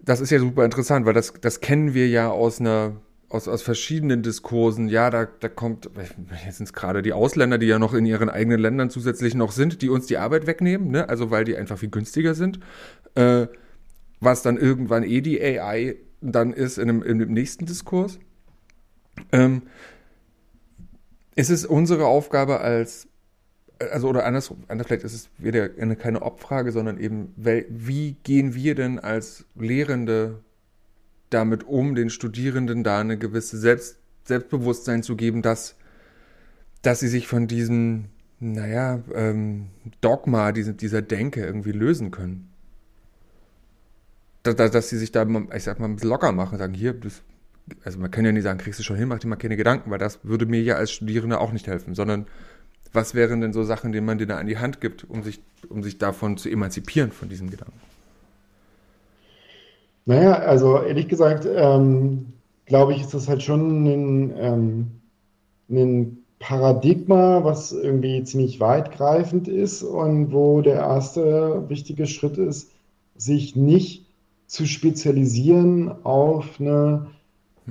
das ist ja super interessant, weil das, das kennen wir ja aus einer aus, aus verschiedenen Diskursen, ja, da, da kommt, jetzt sind es gerade die Ausländer, die ja noch in ihren eigenen Ländern zusätzlich noch sind, die uns die Arbeit wegnehmen, ne? also weil die einfach viel günstiger sind, äh, was dann irgendwann eh die AI dann ist in einem, in einem nächsten Diskurs. Ähm, es ist unsere Aufgabe als, also oder anders, anders vielleicht ist es wieder eine, keine Obfrage, sondern eben, wie gehen wir denn als Lehrende damit um, den Studierenden da eine gewisse Selbst, Selbstbewusstsein zu geben, dass, dass sie sich von diesem, naja, ähm, Dogma, diese, dieser Denke irgendwie lösen können. Dass, dass sie sich da, ich sag mal, ein bisschen locker machen, sagen, hier, das also man kann ja nicht sagen, kriegst du schon hin, mach dir mal keine Gedanken, weil das würde mir ja als Studierender auch nicht helfen, sondern was wären denn so Sachen, die man dir da an die Hand gibt, um sich, um sich davon zu emanzipieren, von diesem Gedanken? Naja, also ehrlich gesagt, ähm, glaube ich, ist das halt schon ein, ähm, ein Paradigma, was irgendwie ziemlich weitgreifend ist und wo der erste wichtige Schritt ist, sich nicht zu spezialisieren auf eine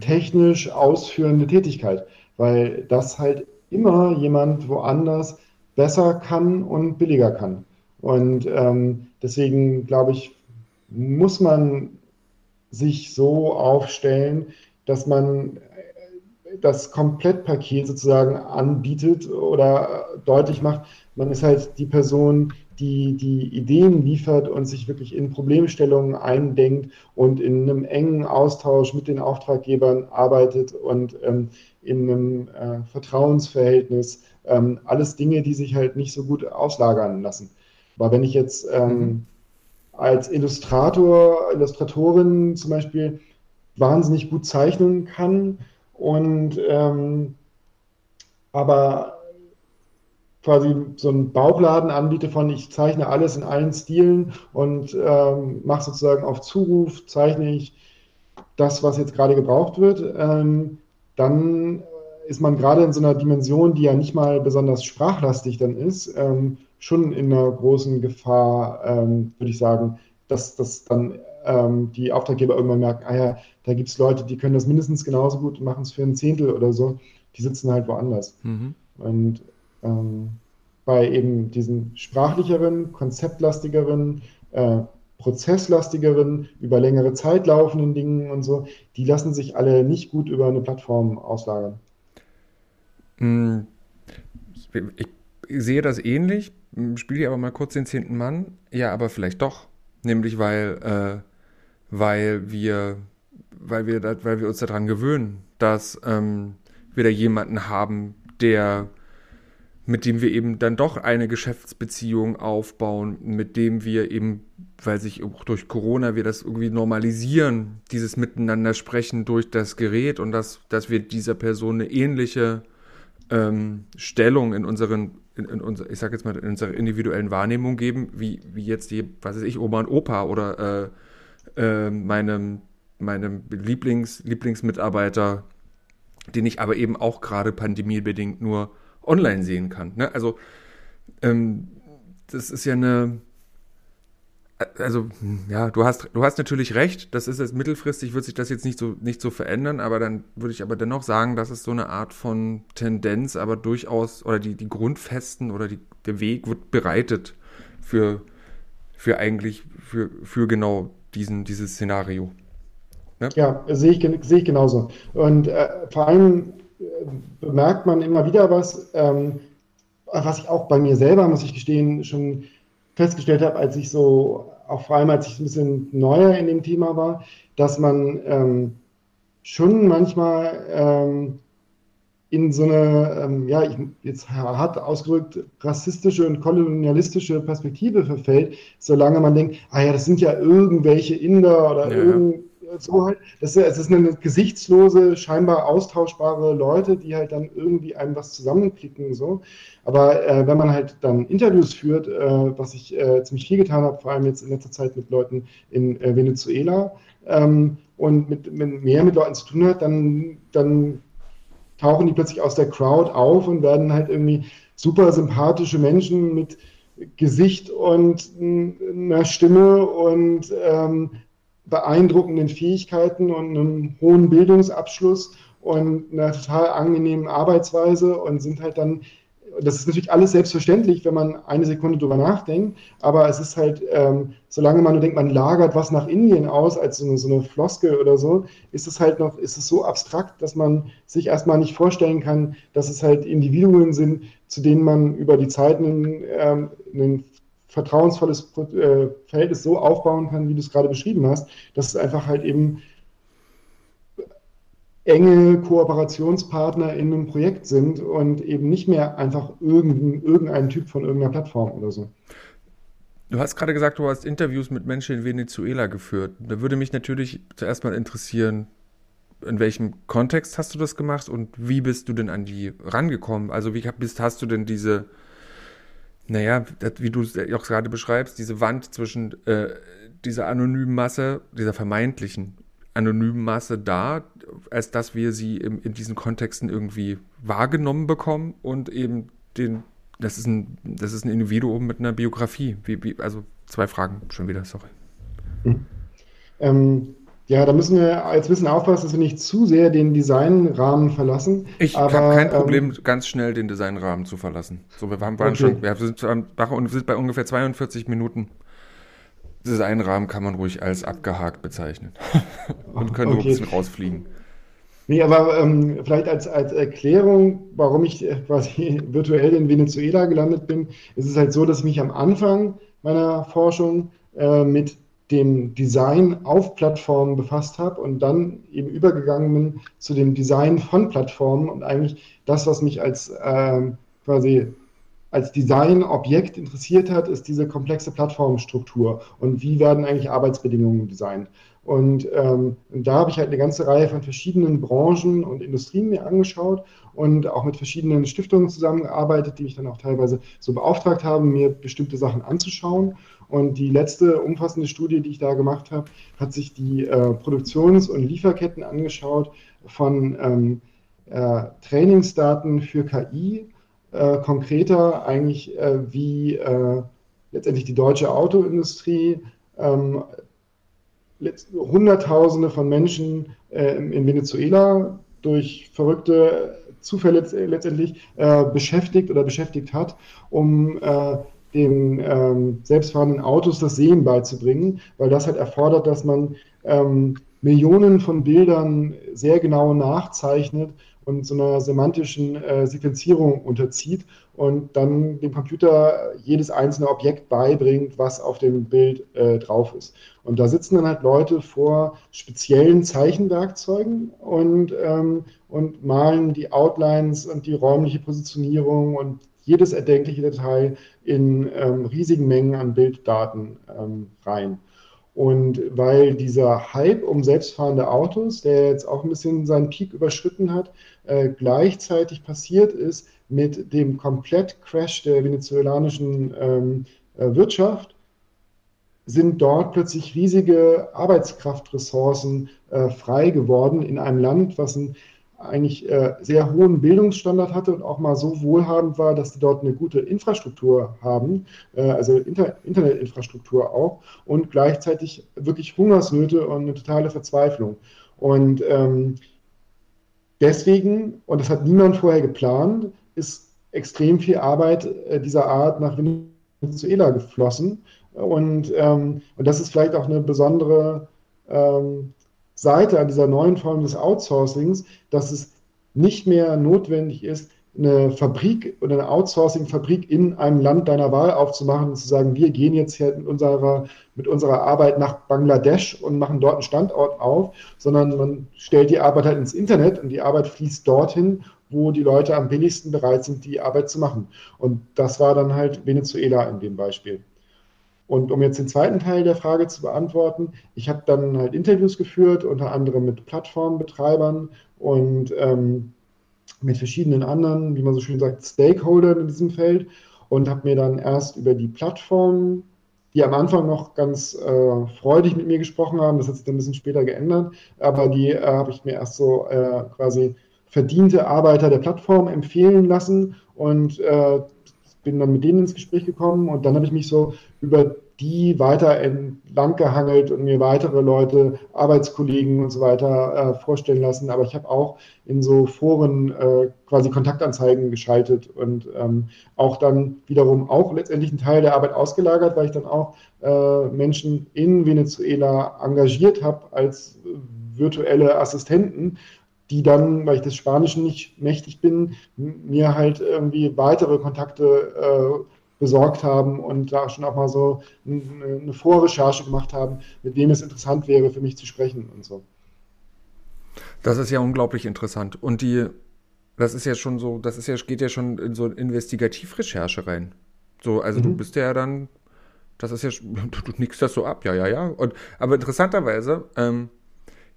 technisch ausführende Tätigkeit, weil das halt immer jemand woanders besser kann und billiger kann. Und ähm, deswegen glaube ich, muss man sich so aufstellen, dass man das Komplettpaket sozusagen anbietet oder deutlich macht, man ist halt die Person, die die Ideen liefert und sich wirklich in Problemstellungen eindenkt und in einem engen Austausch mit den Auftraggebern arbeitet und ähm, in einem äh, Vertrauensverhältnis. Ähm, alles Dinge, die sich halt nicht so gut auslagern lassen. Aber wenn ich jetzt ähm, mhm. Als Illustrator, Illustratorin zum Beispiel wahnsinnig gut zeichnen kann. Und ähm, aber quasi so einen Bauchladen anbiete von, ich zeichne alles in allen Stilen und ähm, mache sozusagen auf Zuruf, zeichne ich das, was jetzt gerade gebraucht wird, ähm, dann ist man gerade in so einer Dimension, die ja nicht mal besonders sprachlastig dann ist, ähm, schon in einer großen Gefahr, ähm, würde ich sagen, dass, dass dann ähm, die Auftraggeber irgendwann merken, ah ja, da gibt es Leute, die können das mindestens genauso gut und machen es für ein Zehntel oder so, die sitzen halt woanders. Mhm. Und ähm, bei eben diesen sprachlicheren, konzeptlastigeren, äh, prozesslastigeren, über längere Zeit laufenden Dingen und so, die lassen sich alle nicht gut über eine Plattform auslagern. Hm, ich sehe das ähnlich, spiele hier aber mal kurz den zehnten Mann. Ja, aber vielleicht doch. Nämlich weil, äh, weil wir, weil wir, weil wir uns daran gewöhnen, dass ähm, wir da jemanden haben, der mit dem wir eben dann doch eine Geschäftsbeziehung aufbauen, mit dem wir eben, weil sich auch durch Corona wir das irgendwie normalisieren, dieses Miteinander sprechen durch das Gerät und dass, dass wir dieser Person eine ähnliche ähm, Stellung in unseren, in, in unser, ich sag jetzt mal, in unserer individuellen Wahrnehmung geben, wie, wie jetzt die, was weiß ich, Oma und Opa oder äh, äh, meinem, meinem Lieblings, Lieblingsmitarbeiter, den ich aber eben auch gerade pandemiebedingt nur online sehen kann. Ne? Also ähm, das ist ja eine, also ja, du hast, du hast natürlich recht. Das ist jetzt mittelfristig wird sich das jetzt nicht so nicht so verändern, aber dann würde ich aber dennoch sagen, dass es so eine Art von Tendenz, aber durchaus oder die die Grundfesten oder die, der Weg wird bereitet für für eigentlich für für genau diesen dieses Szenario. Ne? Ja, sehe ich sehe ich genauso. Und äh, vor allem bemerkt man immer wieder was, ähm, was ich auch bei mir selber, muss ich gestehen, schon festgestellt habe, als ich so, auch vor allem als ich ein bisschen neuer in dem Thema war, dass man ähm, schon manchmal ähm, in so eine, ähm, ja, ich, jetzt hart ausgedrückt, rassistische und kolonialistische Perspektive verfällt, solange man denkt, ah ja, das sind ja irgendwelche Inder oder ja. irgend, so halt, das, ist, es ist eine gesichtslose, scheinbar austauschbare Leute, die halt dann irgendwie einem was zusammenklicken so. Aber äh, wenn man halt dann Interviews führt, äh, was ich äh, ziemlich viel getan habe, vor allem jetzt in letzter Zeit mit Leuten in äh, Venezuela ähm, und mit, mit, mehr mit Leuten zu tun hat, dann, dann tauchen die plötzlich aus der Crowd auf und werden halt irgendwie super sympathische Menschen mit Gesicht und einer Stimme und ähm, beeindruckenden Fähigkeiten und einem hohen Bildungsabschluss und einer total angenehmen Arbeitsweise und sind halt dann, das ist natürlich alles selbstverständlich, wenn man eine Sekunde drüber nachdenkt, aber es ist halt, ähm, solange man nur denkt, man lagert was nach Indien aus, als so eine, so eine Floskel oder so, ist es halt noch, ist es so abstrakt, dass man sich erstmal nicht vorstellen kann, dass es halt Individuen sind, zu denen man über die Zeit einen, ähm, einen vertrauensvolles äh, Verhältnis so aufbauen kann, wie du es gerade beschrieben hast, dass es einfach halt eben enge Kooperationspartner in einem Projekt sind und eben nicht mehr einfach irgendein, irgendein Typ von irgendeiner Plattform oder so. Du hast gerade gesagt, du hast Interviews mit Menschen in Venezuela geführt. Da würde mich natürlich zuerst mal interessieren, in welchem Kontext hast du das gemacht und wie bist du denn an die rangekommen? Also wie bist, hast du denn diese naja, das, wie du es auch gerade beschreibst, diese Wand zwischen äh, dieser anonymen Masse, dieser vermeintlichen anonymen Masse da, als dass wir sie im, in diesen Kontexten irgendwie wahrgenommen bekommen und eben den, das ist ein, das ist ein Individuum mit einer Biografie. Wie, wie, also zwei Fragen schon wieder, sorry. Mhm. Ähm, ja, da müssen wir jetzt ein bisschen aufpassen, dass wir nicht zu sehr den Designrahmen verlassen. Ich habe kein ähm, Problem, ähm, ganz schnell den Designrahmen zu verlassen. So, wir waren, okay. schon, wir sind, wir sind bei ungefähr 42 Minuten. Designrahmen kann man ruhig als abgehakt bezeichnen. Und können okay. ein bisschen rausfliegen. Nee, aber ähm, vielleicht als, als Erklärung, warum ich quasi virtuell in Venezuela gelandet bin, ist es halt so, dass ich mich am Anfang meiner Forschung äh, mit dem Design auf Plattformen befasst habe und dann eben übergegangen bin zu dem Design von Plattformen und eigentlich das, was mich als äh, quasi als Designobjekt interessiert hat, ist diese komplexe Plattformstruktur und wie werden eigentlich Arbeitsbedingungen designt. Und, ähm, da habe ich halt eine ganze Reihe von verschiedenen Branchen und Industrien mir angeschaut und auch mit verschiedenen Stiftungen zusammengearbeitet, die mich dann auch teilweise so beauftragt haben, mir bestimmte Sachen anzuschauen. Und die letzte umfassende Studie, die ich da gemacht habe, hat sich die äh, Produktions- und Lieferketten angeschaut von ähm, äh, Trainingsdaten für KI, äh, konkreter eigentlich äh, wie äh, letztendlich die deutsche Autoindustrie ähm, Hunderttausende von Menschen äh, in Venezuela durch verrückte Zufälle letztendlich beschäftigt oder beschäftigt hat, um den ähm, selbstfahrenden Autos das Sehen beizubringen, weil das halt erfordert, dass man ähm, Millionen von Bildern sehr genau nachzeichnet und so einer semantischen äh, Sequenzierung unterzieht und dann dem Computer jedes einzelne Objekt beibringt, was auf dem Bild äh, drauf ist. Und da sitzen dann halt Leute vor speziellen Zeichenwerkzeugen und, ähm, und malen die Outlines und die räumliche Positionierung und jedes erdenkliche Detail in ähm, riesigen Mengen an Bilddaten ähm, rein. Und weil dieser Hype um selbstfahrende Autos, der jetzt auch ein bisschen seinen Peak überschritten hat, äh, gleichzeitig passiert ist mit dem Komplettcrash der venezolanischen ähm, äh, Wirtschaft, sind dort plötzlich riesige Arbeitskraftressourcen äh, frei geworden in einem Land, was ein eigentlich äh, sehr hohen Bildungsstandard hatte und auch mal so wohlhabend war, dass die dort eine gute Infrastruktur haben, äh, also Inter Internetinfrastruktur auch und gleichzeitig wirklich Hungersnöte und eine totale Verzweiflung. Und ähm, deswegen, und das hat niemand vorher geplant, ist extrem viel Arbeit äh, dieser Art nach Venezuela geflossen. Und, ähm, und das ist vielleicht auch eine besondere ähm, Seite an dieser neuen Form des Outsourcings, dass es nicht mehr notwendig ist, eine Fabrik oder eine Outsourcing-Fabrik in einem Land deiner Wahl aufzumachen und zu sagen, wir gehen jetzt hier mit unserer, mit unserer Arbeit nach Bangladesch und machen dort einen Standort auf, sondern man stellt die Arbeit halt ins Internet und die Arbeit fließt dorthin, wo die Leute am billigsten bereit sind, die Arbeit zu machen. Und das war dann halt Venezuela in dem Beispiel. Und um jetzt den zweiten Teil der Frage zu beantworten, ich habe dann halt Interviews geführt, unter anderem mit Plattformbetreibern und ähm, mit verschiedenen anderen, wie man so schön sagt, Stakeholdern in diesem Feld und habe mir dann erst über die Plattformen, die am Anfang noch ganz äh, freudig mit mir gesprochen haben, das hat sich dann ein bisschen später geändert, aber die äh, habe ich mir erst so äh, quasi verdiente Arbeiter der Plattform empfehlen lassen und äh, bin dann mit denen ins Gespräch gekommen und dann habe ich mich so über die weiter entlang gehangelt und mir weitere Leute, Arbeitskollegen und so weiter äh, vorstellen lassen. Aber ich habe auch in so Foren äh, quasi Kontaktanzeigen geschaltet und ähm, auch dann wiederum auch letztendlich einen Teil der Arbeit ausgelagert, weil ich dann auch äh, Menschen in Venezuela engagiert habe als virtuelle Assistenten, die dann, weil ich des Spanischen nicht mächtig bin, mir halt irgendwie weitere Kontakte äh, besorgt haben und da schon auch mal so eine, eine Vorrecherche gemacht haben, mit wem es interessant wäre, für mich zu sprechen und so. Das ist ja unglaublich interessant. Und die, das ist ja schon so, das ist ja, geht ja schon in so Investigativrecherche rein. So, also mhm. du bist ja dann, das ist ja, du, du nickst das so ab, ja, ja, ja. Und, aber interessanterweise, ähm,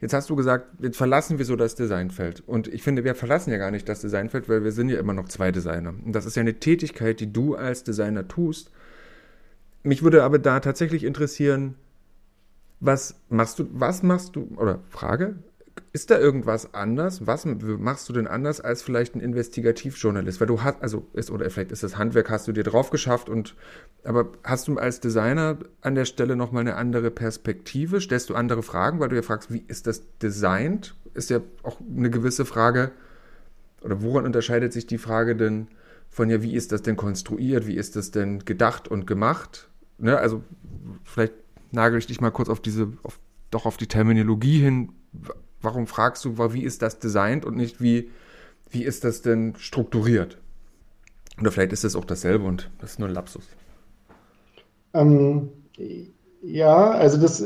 Jetzt hast du gesagt, jetzt verlassen wir so das Designfeld. Und ich finde, wir verlassen ja gar nicht das Designfeld, weil wir sind ja immer noch zwei Designer. Und das ist ja eine Tätigkeit, die du als Designer tust. Mich würde aber da tatsächlich interessieren, was machst du, was machst du, oder Frage, ist da irgendwas anders? Was machst du denn anders als vielleicht ein Investigativjournalist? Weil du hast, also ist, oder vielleicht ist das Handwerk, hast du dir drauf geschafft und, aber hast du als Designer an der Stelle nochmal eine andere Perspektive? Stellst du andere Fragen, weil du ja fragst, wie ist das designt? Ist ja auch eine gewisse Frage, oder woran unterscheidet sich die Frage denn von, ja, wie ist das denn konstruiert? Wie ist das denn gedacht und gemacht? Ne? Also, vielleicht nagel ich dich mal kurz auf diese, auf, doch auf die Terminologie hin warum fragst du, wie ist das designt und nicht wie, wie ist das denn strukturiert? Oder vielleicht ist es auch dasselbe und das ist nur ein Lapsus. Ähm, ja, also das,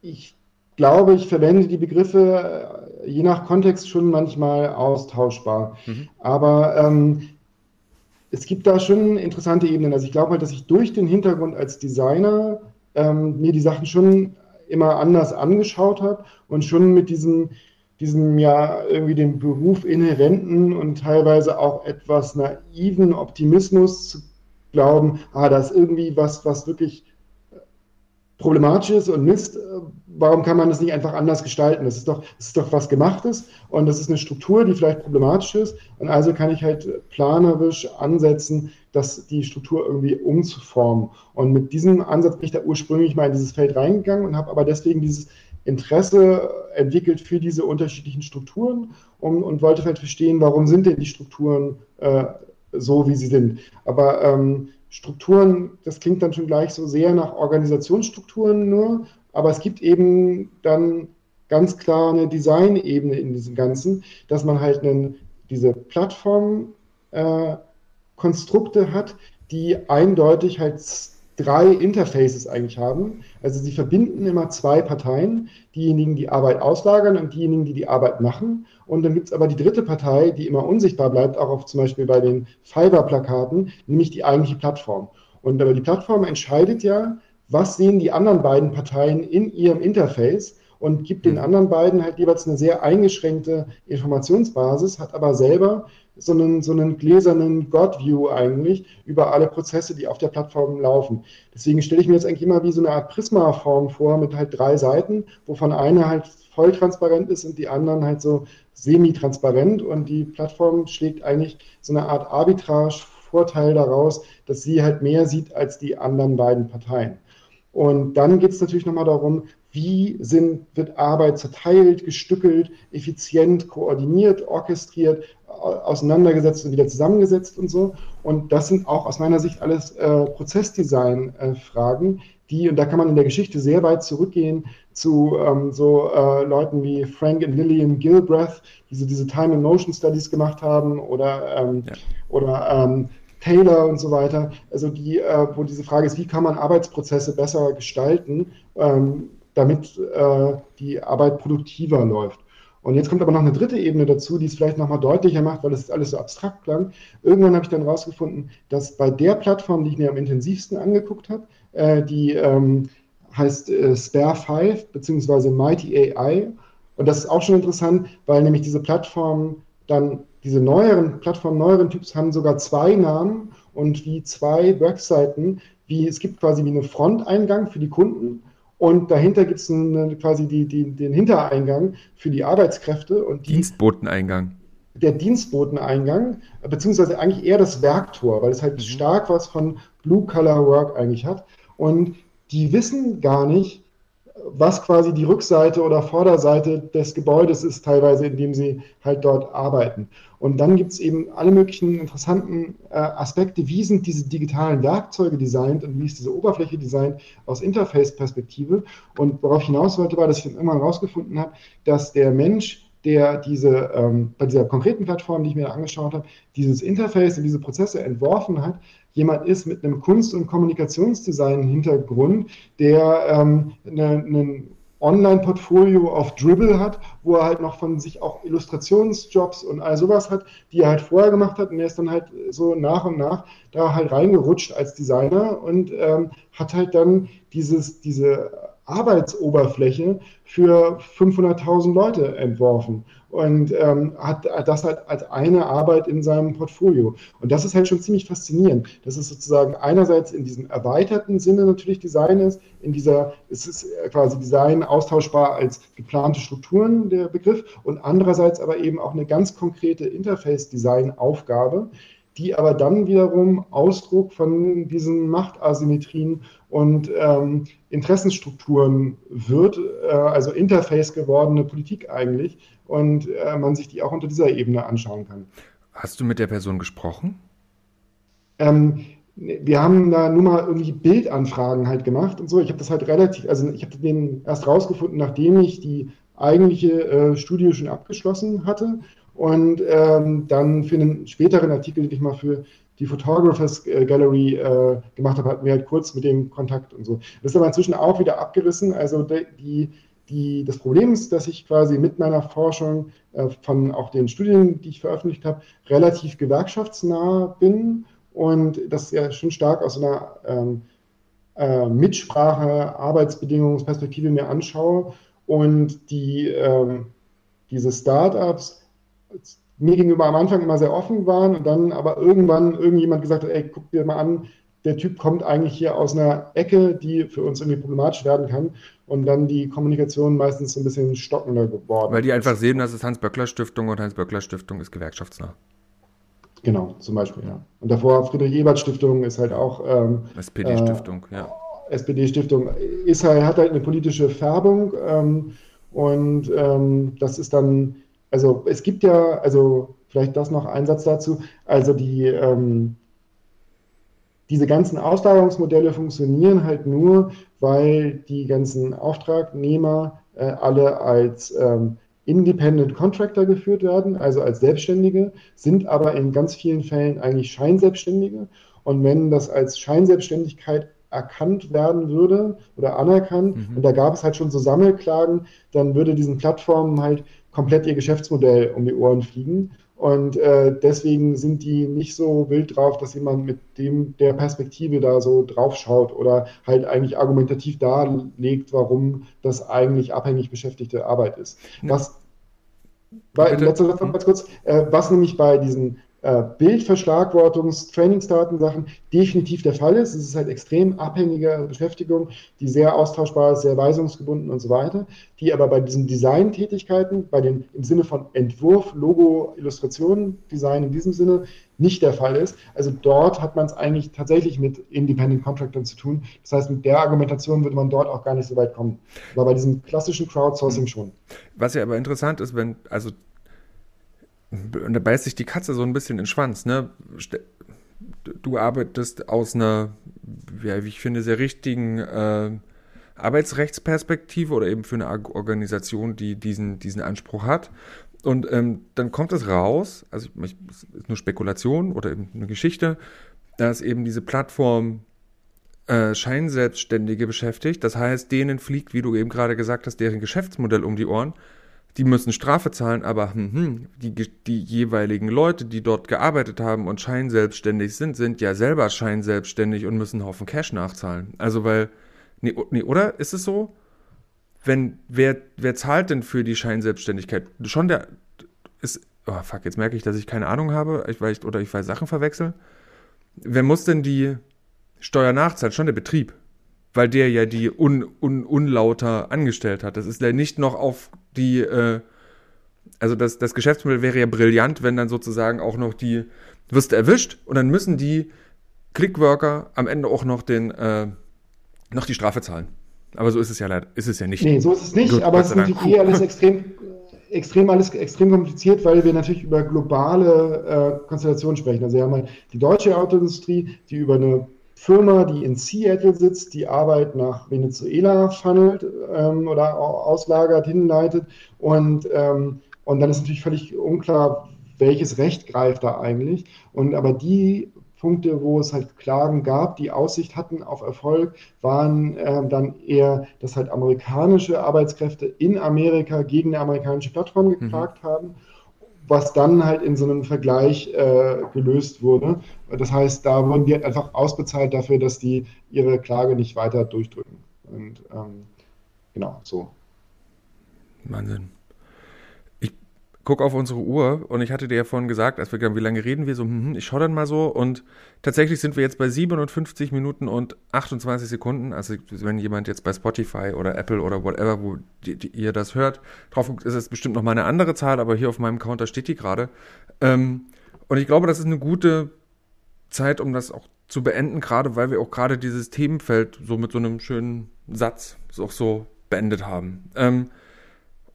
ich glaube, ich verwende die Begriffe äh, je nach Kontext schon manchmal austauschbar. Mhm. Aber ähm, es gibt da schon interessante Ebenen. Also ich glaube halt, dass ich durch den Hintergrund als Designer ähm, mir die Sachen schon immer anders angeschaut habe und schon mit diesem, diesem ja irgendwie dem Beruf inhärenten und teilweise auch etwas naiven Optimismus zu glauben, ah, da ist irgendwie was, was wirklich problematisch ist und Mist, warum kann man das nicht einfach anders gestalten? Das ist doch, das ist doch was Gemachtes und das ist eine Struktur, die vielleicht problematisch ist. Und also kann ich halt planerisch ansetzen, dass die Struktur irgendwie umzuformen. Und mit diesem Ansatz bin ich da ursprünglich mal in dieses Feld reingegangen und habe aber deswegen dieses Interesse entwickelt für diese unterschiedlichen Strukturen und, und wollte halt verstehen, warum sind denn die Strukturen äh, so, wie sie sind. Aber ähm, Strukturen, das klingt dann schon gleich so sehr nach Organisationsstrukturen nur, aber es gibt eben dann ganz klar eine Designebene in diesem Ganzen, dass man halt einen, diese Plattformkonstrukte äh, hat, die eindeutig halt drei Interfaces eigentlich haben. Also sie verbinden immer zwei Parteien, diejenigen, die Arbeit auslagern und diejenigen, die die Arbeit machen. Und dann gibt es aber die dritte Partei, die immer unsichtbar bleibt, auch auf zum Beispiel bei den Fiverr-Plakaten, nämlich die eigentliche Plattform. Und aber die Plattform entscheidet ja, was sehen die anderen beiden Parteien in ihrem Interface und gibt den mhm. anderen beiden halt jeweils eine sehr eingeschränkte Informationsbasis, hat aber selber so einen, so einen gläsernen God-View eigentlich über alle Prozesse, die auf der Plattform laufen. Deswegen stelle ich mir jetzt eigentlich immer wie so eine Art Prisma-Form vor mit halt drei Seiten, wovon eine halt voll transparent ist und die anderen halt so semi-transparent und die Plattform schlägt eigentlich so eine Art Arbitrage-Vorteil daraus, dass sie halt mehr sieht als die anderen beiden Parteien. Und dann geht es natürlich nochmal darum, wie sind, wird Arbeit zerteilt, gestückelt, effizient, koordiniert, orchestriert, auseinandergesetzt und wieder zusammengesetzt und so. Und das sind auch aus meiner Sicht alles äh, Prozessdesign-Fragen, die, und da kann man in der Geschichte sehr weit zurückgehen zu ähm, so äh, Leuten wie Frank und Lillian Gilbreth, die so diese Time and Motion Studies gemacht haben, oder, ähm, ja. oder ähm, Taylor und so weiter. Also die, äh, wo diese Frage ist, wie kann man Arbeitsprozesse besser gestalten, ähm, damit äh, die Arbeit produktiver läuft. Und jetzt kommt aber noch eine dritte Ebene dazu, die es vielleicht nochmal deutlicher macht, weil es alles so abstrakt klang. Irgendwann habe ich dann rausgefunden, dass bei der Plattform, die ich mir am intensivsten angeguckt habe, äh, die ähm, heißt äh, Spare 5 bzw. Mighty AI. Und das ist auch schon interessant, weil nämlich diese Plattformen dann, diese neueren Plattformen, neueren Typs haben sogar zwei Namen und wie zwei Webseiten, wie es gibt quasi wie eine Fronteingang für die Kunden und dahinter gibt es quasi die, die, den Hintereingang für die Arbeitskräfte. Und die, Dienstboteneingang. Der Dienstboteneingang, beziehungsweise eigentlich eher das Werktor, weil es halt mhm. stark was von Blue-Color-Work eigentlich hat. Und die wissen gar nicht, was quasi die Rückseite oder Vorderseite des Gebäudes ist, teilweise, in dem sie halt dort arbeiten. Und dann gibt es eben alle möglichen interessanten äh, Aspekte, wie sind diese digitalen Werkzeuge designt und wie ist diese Oberfläche designt aus Interface-Perspektive. Und worauf ich hinaus wollte, war, dass ich dann irgendwann herausgefunden habe, dass der Mensch, der diese, ähm, bei dieser konkreten Plattform, die ich mir angeschaut habe, dieses Interface und diese Prozesse entworfen hat, jemand ist mit einem Kunst- und Kommunikationsdesign-Hintergrund, der ähm, ein Online-Portfolio auf Dribble hat, wo er halt noch von sich auch Illustrationsjobs und all sowas hat, die er halt vorher gemacht hat. Und er ist dann halt so nach und nach da halt reingerutscht als Designer und ähm, hat halt dann dieses, diese Arbeitsoberfläche für 500.000 Leute entworfen und ähm, hat das halt als eine Arbeit in seinem Portfolio. Und das ist halt schon ziemlich faszinierend. dass es sozusagen einerseits in diesem erweiterten Sinne natürlich Design ist, in dieser, es ist quasi Design austauschbar als geplante Strukturen der Begriff und andererseits aber eben auch eine ganz konkrete Interface-Design-Aufgabe, die aber dann wiederum Ausdruck von diesen Machtasymmetrien und ähm, Interessenstrukturen wird, äh, also Interface gewordene Politik eigentlich, und äh, man sich die auch unter dieser Ebene anschauen kann. Hast du mit der Person gesprochen? Ähm, wir haben da nur mal irgendwie Bildanfragen halt gemacht und so. Ich habe das halt relativ, also ich habe den erst rausgefunden, nachdem ich die eigentliche äh, Studie schon abgeschlossen hatte und ähm, dann für einen späteren Artikel, den ich mal für die Photographers äh, Gallery äh, gemacht habe, hatten wir halt kurz mit dem Kontakt und so. Das ist aber inzwischen auch wieder abgerissen. Also die, die, das Problem ist, dass ich quasi mit meiner Forschung äh, von auch den Studien, die ich veröffentlicht habe, relativ gewerkschaftsnah bin und das ja schon stark aus einer ähm, äh, Mitsprache, Arbeitsbedingungsperspektive mir anschaue und die, ähm, diese Startups mir gegenüber am Anfang immer sehr offen waren und dann aber irgendwann irgendjemand gesagt hat, ey, guck dir mal an, der Typ kommt eigentlich hier aus einer Ecke, die für uns irgendwie problematisch werden kann und dann die Kommunikation meistens so ein bisschen stockender geworden. Weil die einfach sehen, das ist Hans-Böckler-Stiftung und Hans-Böckler-Stiftung ist gewerkschaftsnah. Genau, zum Beispiel, ja. Und davor Friedrich-Ebert-Stiftung ist halt auch ähm, SPD-Stiftung, äh, ja. SPD-Stiftung ist halt, hat halt eine politische Färbung ähm, und ähm, das ist dann also es gibt ja, also vielleicht das noch ein Satz dazu, also die, ähm, diese ganzen Auslagerungsmodelle funktionieren halt nur, weil die ganzen Auftragnehmer äh, alle als ähm, Independent Contractor geführt werden, also als Selbstständige, sind aber in ganz vielen Fällen eigentlich Scheinselbstständige. Und wenn das als Scheinselbstständigkeit erkannt werden würde oder anerkannt, mhm. und da gab es halt schon so Sammelklagen, dann würde diesen Plattformen halt komplett ihr Geschäftsmodell um die Ohren fliegen. Und äh, deswegen sind die nicht so wild drauf, dass jemand mit dem der Perspektive da so drauf schaut oder halt eigentlich argumentativ darlegt, warum das eigentlich abhängig beschäftigte Arbeit ist. Was, bei, letzter Satz noch ganz kurz, äh, was nämlich bei diesen äh, Bildverschlagwortungs-, Trainingsdaten-Sachen definitiv der Fall ist. Es ist halt extrem abhängige Beschäftigung, die sehr austauschbar ist, sehr weisungsgebunden und so weiter, die aber bei diesen Design-Tätigkeiten, bei den im Sinne von Entwurf, Logo, Illustration, Design in diesem Sinne nicht der Fall ist. Also dort hat man es eigentlich tatsächlich mit Independent Contractors zu tun. Das heißt, mit der Argumentation würde man dort auch gar nicht so weit kommen. Aber bei diesem klassischen Crowdsourcing schon. Was ja aber interessant ist, wenn, also da beißt sich die Katze so ein bisschen in den Schwanz, ne? Du arbeitest aus einer, ja, wie ich finde, sehr richtigen äh, Arbeitsrechtsperspektive oder eben für eine Organisation, die diesen, diesen Anspruch hat. Und ähm, dann kommt es raus, also ich, ist nur Spekulation oder eben eine Geschichte, dass eben diese Plattform äh, Scheinselbstständige beschäftigt. Das heißt, denen fliegt, wie du eben gerade gesagt hast, deren Geschäftsmodell um die Ohren die müssen Strafe zahlen, aber hm, hm, die, die jeweiligen Leute, die dort gearbeitet haben und scheinselbstständig sind, sind ja selber scheinselbstständig und müssen einen Haufen Cash nachzahlen. Also weil, nee, nee oder? Ist es so? Wenn, wer, wer zahlt denn für die Scheinselbstständigkeit? Schon der, ist, oh fuck, jetzt merke ich, dass ich keine Ahnung habe, ich, ich, oder ich weiß Sachen verwechseln. Wer muss denn die Steuer nachzahlen? Schon der Betrieb weil der ja die un, un, unlauter angestellt hat. Das ist ja nicht noch auf die, äh, also das, das Geschäftsmodell wäre ja brillant, wenn dann sozusagen auch noch die, wirst erwischt und dann müssen die Clickworker am Ende auch noch den, äh, noch die Strafe zahlen. Aber so ist es ja leider, ist es ja nicht. Nee, so ist es nicht, Gut, aber es ist natürlich eh alles extrem, extrem, alles extrem kompliziert, weil wir natürlich über globale äh, Konstellationen sprechen. Also wir haben halt die deutsche Autoindustrie, die über eine Firma, die in Seattle sitzt, die Arbeit nach Venezuela funnelt ähm, oder auslagert, hinleitet. Und, ähm, und dann ist natürlich völlig unklar, welches Recht greift da eigentlich. Und aber die Punkte, wo es halt Klagen gab, die Aussicht hatten auf Erfolg, waren äh, dann eher, dass halt amerikanische Arbeitskräfte in Amerika gegen eine amerikanische Plattform mhm. geklagt mhm. haben was dann halt in so einem Vergleich äh, gelöst wurde. Das heißt, da wurden die halt einfach ausbezahlt dafür, dass die ihre Klage nicht weiter durchdrücken. Und ähm, genau, so. Wahnsinn guck auf unsere Uhr und ich hatte dir ja vorhin gesagt, als wir gesagt wie lange reden wir so, hm, hm, ich schaue dann mal so und tatsächlich sind wir jetzt bei 57 Minuten und 28 Sekunden. Also wenn jemand jetzt bei Spotify oder Apple oder whatever, wo die, die, ihr das hört, drauf guckt, ist es bestimmt noch mal eine andere Zahl, aber hier auf meinem Counter steht die gerade. Ähm, und ich glaube, das ist eine gute Zeit, um das auch zu beenden, gerade weil wir auch gerade dieses Themenfeld so mit so einem schönen Satz auch so beendet haben. Ähm,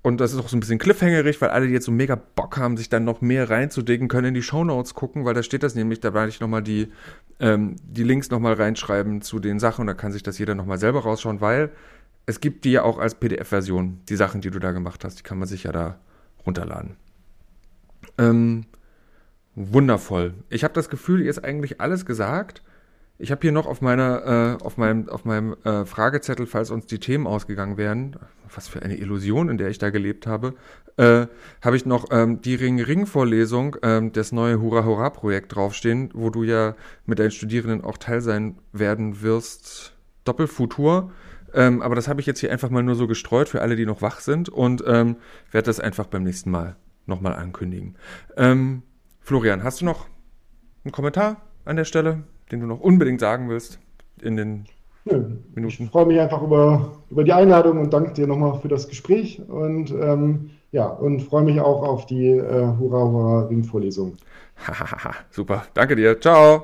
und das ist auch so ein bisschen cliffhangerig, weil alle, die jetzt so mega Bock haben, sich dann noch mehr reinzudicken, können in die Shownotes gucken, weil da steht das nämlich, da werde ich nochmal die, ähm, die Links nochmal reinschreiben zu den Sachen und da kann sich das jeder nochmal selber rausschauen, weil es gibt die ja auch als PDF-Version, die Sachen, die du da gemacht hast, die kann man sich ja da runterladen. Ähm, wundervoll. Ich habe das Gefühl, ihr ist eigentlich alles gesagt. Ich habe hier noch auf meiner, äh, auf meinem, auf meinem äh, Fragezettel, falls uns die Themen ausgegangen wären, was für eine Illusion, in der ich da gelebt habe, äh, habe ich noch ähm, die Ring-Ring-Vorlesung, ähm, das neue Hurra Hurra-Projekt draufstehen, wo du ja mit deinen Studierenden auch Teil sein werden wirst. Doppelfutur. Ähm, aber das habe ich jetzt hier einfach mal nur so gestreut für alle, die noch wach sind und ähm, werde das einfach beim nächsten Mal nochmal ankündigen. Ähm, Florian, hast du noch einen Kommentar an der Stelle? Den du noch unbedingt sagen willst in den Nö. Minuten? Ich freue mich einfach über, über die Einladung und danke dir nochmal für das Gespräch und ähm, ja, und freue mich auch auf die äh, Hurra Hurra Ringvorlesung. Super, danke dir. Ciao.